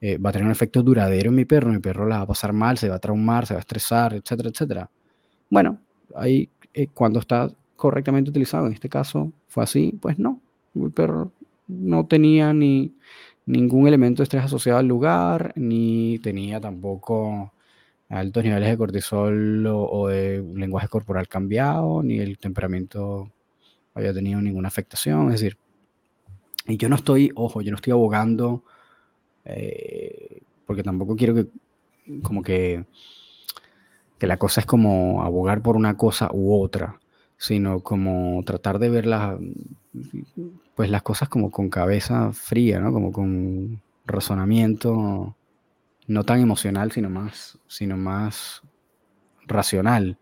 Eh, va a tener un efecto duradero en mi perro, mi perro la va a pasar mal, se va a traumar, se va a estresar, etcétera, etcétera. Bueno, ahí eh, cuando está correctamente utilizado. En este caso fue así, pues no. El perro no tenía ni ningún elemento de estrés asociado al lugar, ni tenía tampoco altos niveles de cortisol o, de lenguaje corporal cambiado, ni el temperamento había tenido ninguna afectación. Es decir, y yo no estoy, ojo, yo no estoy abogando, eh, porque tampoco quiero que, como que, que la cosa es como abogar por una cosa u otra sino como tratar de ver las, pues las cosas como con cabeza fría, ¿no? Como con razonamiento no tan emocional, sino más, sino más racional.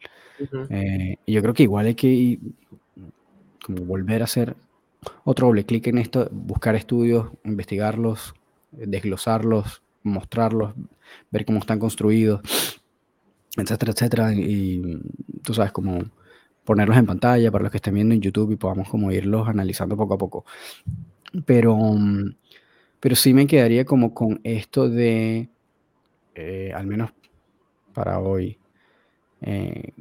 Eh, y yo creo que igual hay que como volver a hacer otro doble clic en esto, buscar estudios, investigarlos, desglosarlos, mostrarlos, ver cómo están construidos, etcétera, etcétera. Y tú sabes, como ponerlos en pantalla para los que estén viendo en YouTube y podamos como irlos analizando poco a poco. Pero, mm, pero sí me quedaría como con esto de, eh, al menos para hoy, eh,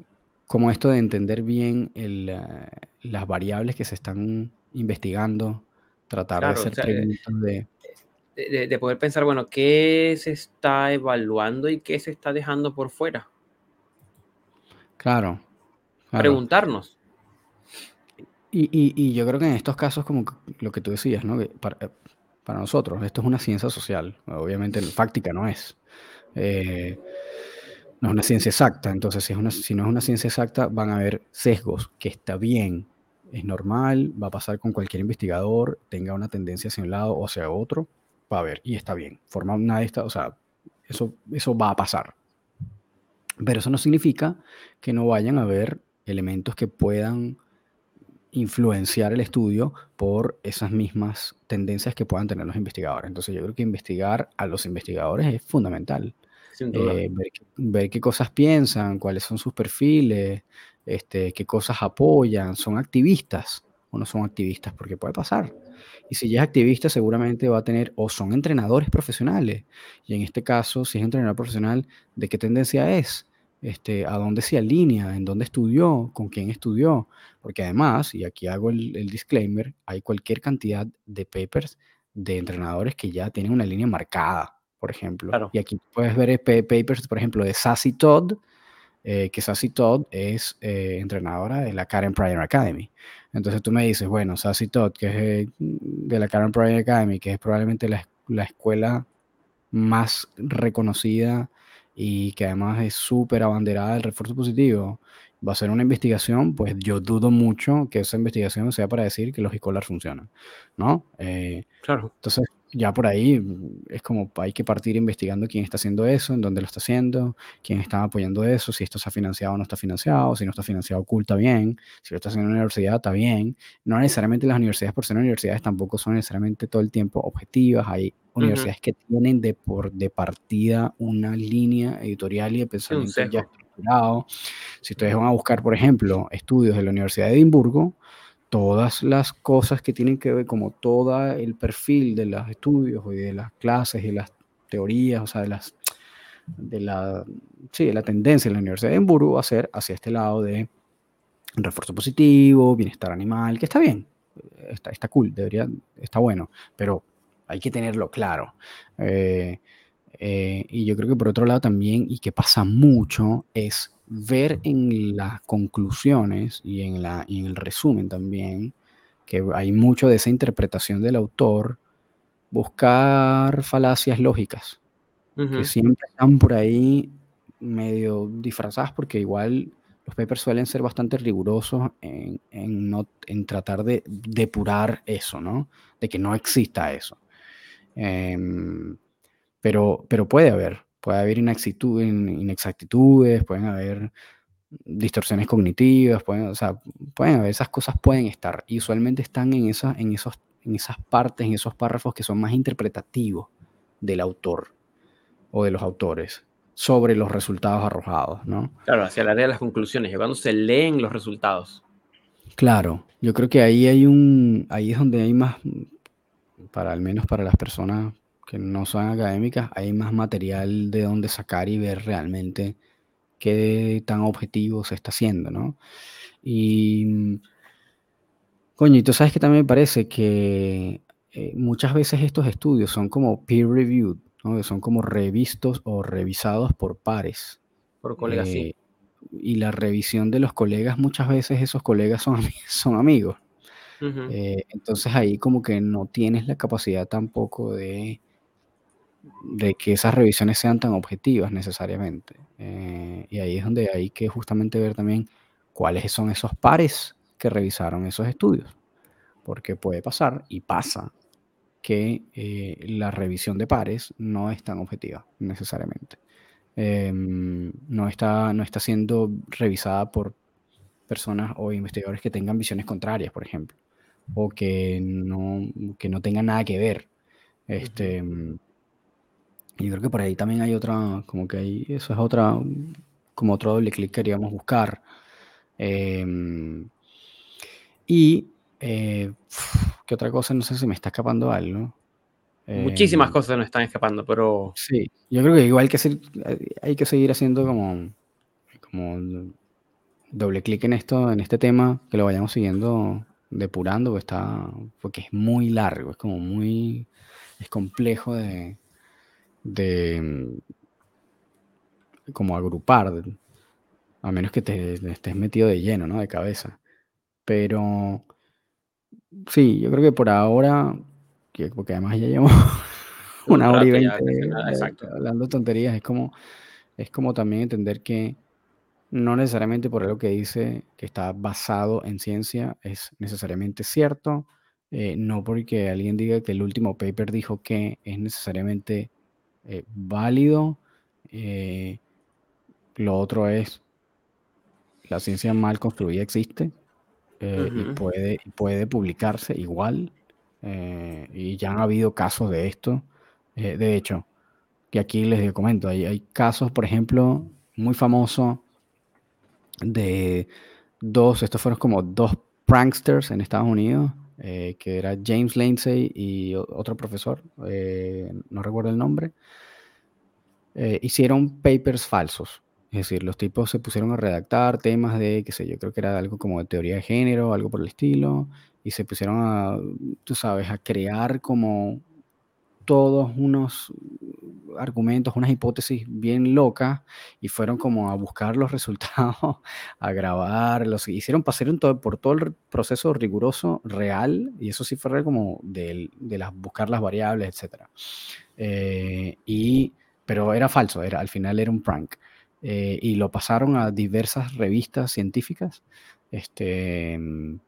como esto de entender bien el, eh, las variables que se están investigando, tratar de hacer preguntas de... De, de poder pensar, bueno, ¿qué se está evaluando y qué se está dejando por fuera? Claro, preguntarnos. Y, yo creo que en estos casos, como lo que tú decías, ¿no? para, nosotros, esto es una ciencia social. Obviamente, fáctica no es. Eh, no es una ciencia exacta. Entonces, si, es una, si no es una ciencia exacta, van a haber sesgos, que está bien, es normal, va a pasar con cualquier investigador, tenga una tendencia hacia un lado o hacia otro, va a haber, y está bien. Forma una de estas, o sea, eso, eso va a pasar. Pero eso no significa que no vayan a haber elementos que puedan influenciar el estudio por esas mismas tendencias que puedan tener los investigadores. Entonces yo creo que investigar a los investigadores es fundamental. Eh, ver, qué cosas piensan, cuáles son sus perfiles, este, qué cosas apoyan, son activistas o no son activistas, porque puede pasar. Y si ya es activista, seguramente va a tener, o son entrenadores profesionales. Y en este caso, si es entrenador profesional, ¿de qué tendencia es? Este, a dónde se alinea, en dónde estudió, con quién estudió, porque además, y aquí hago el, disclaimer, hay cualquier cantidad de papers de entrenadores que ya tienen una línea marcada, por ejemplo. Y aquí puedes ver papers, por ejemplo, de Sassy Todd, eh, que Sassy Todd es eh, entrenadora de la Karen Pryor Academy. Entonces tú me dices, bueno, Sassy Todd, que es eh, de la Karen Pryor Academy, que es probablemente la, la escuela más reconocida y que además es súper abanderada del refuerzo positivo, va a ser una investigación, pues yo dudo mucho que esa investigación sea para decir que los e funcionan, ¿no? claro. Entonces, ya por ahí mm, es como hay que partir investigando quién está haciendo eso, en dónde lo está haciendo, quién está apoyando eso, si esto está financiado o no está financiado, si no está financiado oculta bien, si lo está haciendo en una universidad está bien. No necesariamente las universidades por ser universidades tampoco son necesariamente todo el tiempo objetivas, hay universidades que tienen de por de partida una línea editorial y de pensamiento ya estructurado. Si ustedes van a buscar, por ejemplo, estudios de la Universidad de Edimburgo, todas las cosas que tienen que ver, como todo el perfil de los estudios y de las clases y las teorías, o sea, de las de la, sí, de la tendencia en la Universidad de Edimburgo va a ser hacia este lado de refuerzo positivo, bienestar animal, que está bien, está, está cool, debería, está bueno, pero hay que tenerlo claro. Eh, eh, y yo creo que por otro lado también, y que pasa mucho, es ver en las conclusiones y en, la, en el resumen también, que hay mucho de esa interpretación del autor, buscar falacias lógicas, que siempre están por ahí medio disfrazadas porque igual los papers suelen ser bastante rigurosos en, no, en tratar de depurar eso, ¿no? De que no exista eso. Em, pero, pero puede haber, puede haber inexactitudes, pueden haber distorsiones cognitivas, pueden, o sea, pueden haber, esas cosas pueden estar, y usualmente están en, esa, en, esos, en esas partes, en esos párrafos que son más interpretativos del autor o de los autores sobre los resultados arrojados, ¿no? Claro, hacia el área de las conclusiones, cuando se leen los resultados. Claro, yo creo que ahí hay un, ahí es donde hay más, para al menos para las personas que no son académicas, hay más material de donde sacar y ver realmente qué tan objetivo se está haciendo, ¿no? Y, coño, y tú sabes que también me parece que eh, muchas veces estos estudios son como peer-reviewed, ¿no? son como revistos o revisados por pares. Por colegas, sí. Eh, y la revisión de los colegas, muchas veces esos colegas son, [LAUGHS] son amigos. Eh, entonces ahí como que no tienes la capacidad tampoco de de que esas revisiones sean tan objetivas necesariamente. Eh, y ahí es donde hay que justamente ver también cuáles son esos pares que revisaron esos estudios. Porque puede pasar, y pasa, que eh, la revisión de pares no es tan objetiva necesariamente. Em, no, está, no está siendo revisada por personas o investigadores que tengan visiones contrarias, por ejemplo, o que no, que no tengan nada que ver. Este, y creo que por ahí también hay otra, como que hay, eso es otra, como otro doble clic que queríamos buscar. Em, y, eh, ¿qué otra cosa? No sé si me está escapando algo. Muchísimas em, cosas nos están escapando, pero... Sí, yo creo que igual hay que, hay que seguir haciendo como, como doble clic en esto, en este tema, que lo vayamos siguiendo, depurando, porque, está, porque es muy largo, es como muy, es complejo de, de mm, como agrupar, a menos que te, estés metido de lleno, ¿no? De cabeza. Pero sí, yo creo que por ahora, porque además ya llevamos una hora y veinte hablando tonterías, es como, es como también entender que no necesariamente por algo que dice que está basado en ciencia es necesariamente cierto, eh, no porque alguien diga que el último paper dijo que es necesariamente eh, válido. Eh, lo otro es, la ciencia mal construida existe eh, y puede, puede publicarse igual. y ya han habido casos de esto. de hecho, que aquí les comento, hay, hay casos, por ejemplo, muy famosos de dos, estos fueron como dos pranksters en Estados Unidos, que era James Lindsay y otro profesor, no recuerdo el nombre, eh, hicieron papers falsos. Es decir, los tipos se pusieron a redactar temas de, qué sé yo, creo que era algo como teoría de género, algo por el estilo, y se pusieron a, tú sabes, a crear como todos unos argumentos, unas hipótesis bien locas y fueron como a buscar los [LAUGHS] resultados, a grabar, los hicieron pasar todo, por todo el proceso riguroso real y eso sí fue como de, las, buscar las variables, etc. Eh, y, pero era falso, era, al final era un prank. Eh, y lo pasaron a diversas revistas científicas este,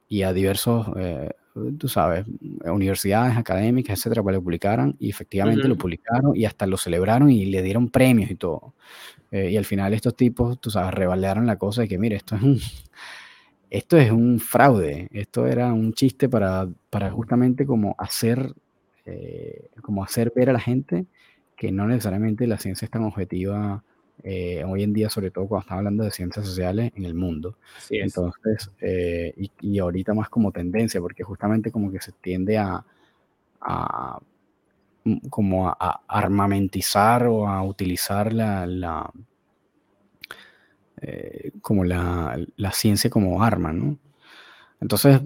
y a diversos, eh, tú sabes, universidades académicas, etcétera, para que lo publicaran y efectivamente lo publicaron y hasta lo celebraron y le dieron premios y todo. Eh, y al final estos tipos, tú sabes, revalidaron la cosa de que, mire, esto es un, [LAUGHS] esto es un fraude, esto era un chiste para, para justamente como hacer, como hacer ver a la gente que no necesariamente la ciencia es tan objetiva eh, hoy en día, sobre todo cuando estamos hablando de ciencias sociales en el mundo. Entonces, eh, y, ahorita más como tendencia, porque justamente como que se tiende a, mm, como a, armamentizar o a utilizar la, la eh, como la, la, ciencia como arma, ¿no? Entonces,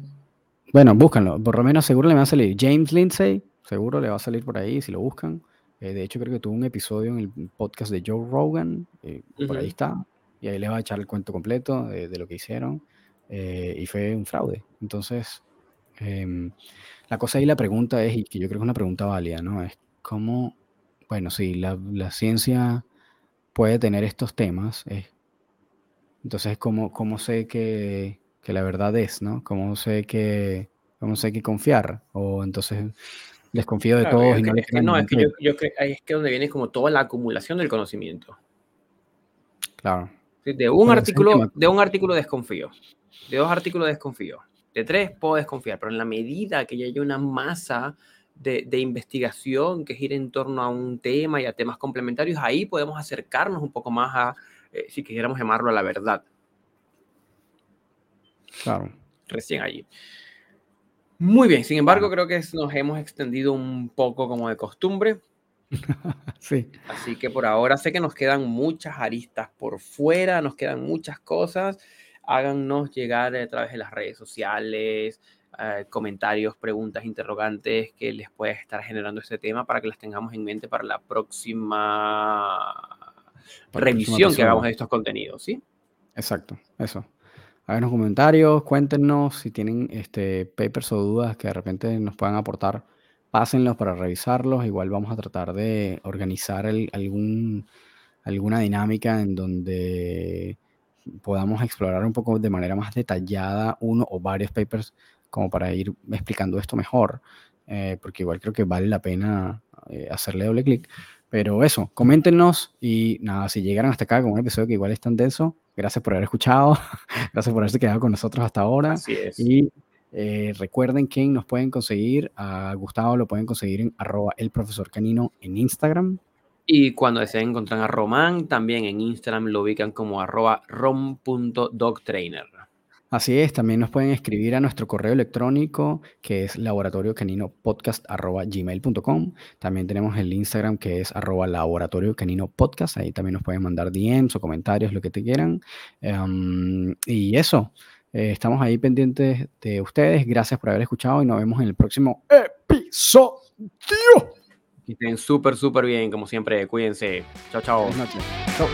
bueno, búscanlo, por lo menos seguro le va a salir James Lindsay, seguro le va a salir por ahí si lo buscan. Eh, de hecho, creo que tuvo un episodio en el podcast de Joe Rogan, eh, por ahí está, y ahí les va a echar el cuento completo de, lo que hicieron, eh, y fue un fraude. Entonces, em, la cosa ahí, la pregunta es, y que yo creo que es una pregunta válida, ¿no? Es cómo, bueno, sí, la, la ciencia puede tener estos temas, entonces, ¿cómo, cómo sé que, que, la verdad es, ¿no? ¿Cómo sé que, cómo sé que confiar? O entonces desconfío de todos y no es que, No, es que yo, yo creo ahí es que donde viene como toda la acumulación del conocimiento. Claro. De un, artículo, de un artículo desconfío, de dos artículos desconfío, de tres puedo desconfiar, pero en la medida que ya hay una masa de, de, investigación que gira en torno a un tema y a temas complementarios, ahí podemos acercarnos un poco más a, eh, si quisiéramos llamarlo, a la verdad. Claro. Recién allí. Muy bien, sin embargo, creo que nos hemos extendido un poco como de costumbre. [LAUGHS] sí. Así que por ahora sé que nos quedan muchas aristas por fuera, nos quedan muchas cosas. Háganos llegar a través de las redes sociales, eh, comentarios, preguntas, interrogantes que les pueda estar generando este tema para que las tengamos en mente para la próxima revisión que hagamos de estos contenidos, ¿sí? Exacto, eso háganos comentarios, cuéntenos si tienen este, papers o dudas que de repente nos puedan aportar, pásenlos para revisarlos. Igual vamos a tratar de organizar algún, alguna dinámica en donde podamos explorar un poco de manera más detallada uno o varios papers como para ir explicando esto mejor, eh, porque igual creo que vale la pena eh, hacerle doble clic. Pero eso, coméntenos y nada, si llegaron hasta acá con un episodio que igual es tan denso, gracias por haber escuchado, [LAUGHS] gracias por haberse quedado con nosotros hasta ahora. Así es. Y eh, recuerden que nos pueden conseguir, a Gustavo lo pueden conseguir en arroba el profesor canino en Instagram. Y cuando deseen encontrar a Román, también en Instagram lo ubican como arroba rom.dogtrainer. Así es, también nos pueden escribir a nuestro correo electrónico que es laboratoriocaninopodcast.gmail.com. También tenemos el Instagram que es arroba laboratoriocaninopodcast. Ahí también nos pueden mandar DMs o comentarios, lo que te quieran. Em, y eso, eh, estamos ahí pendientes de ustedes. Gracias por haber escuchado y nos vemos en el próximo episodio. Y estén súper, súper bien, como siempre. Cuídense. Chao, chao. Chao.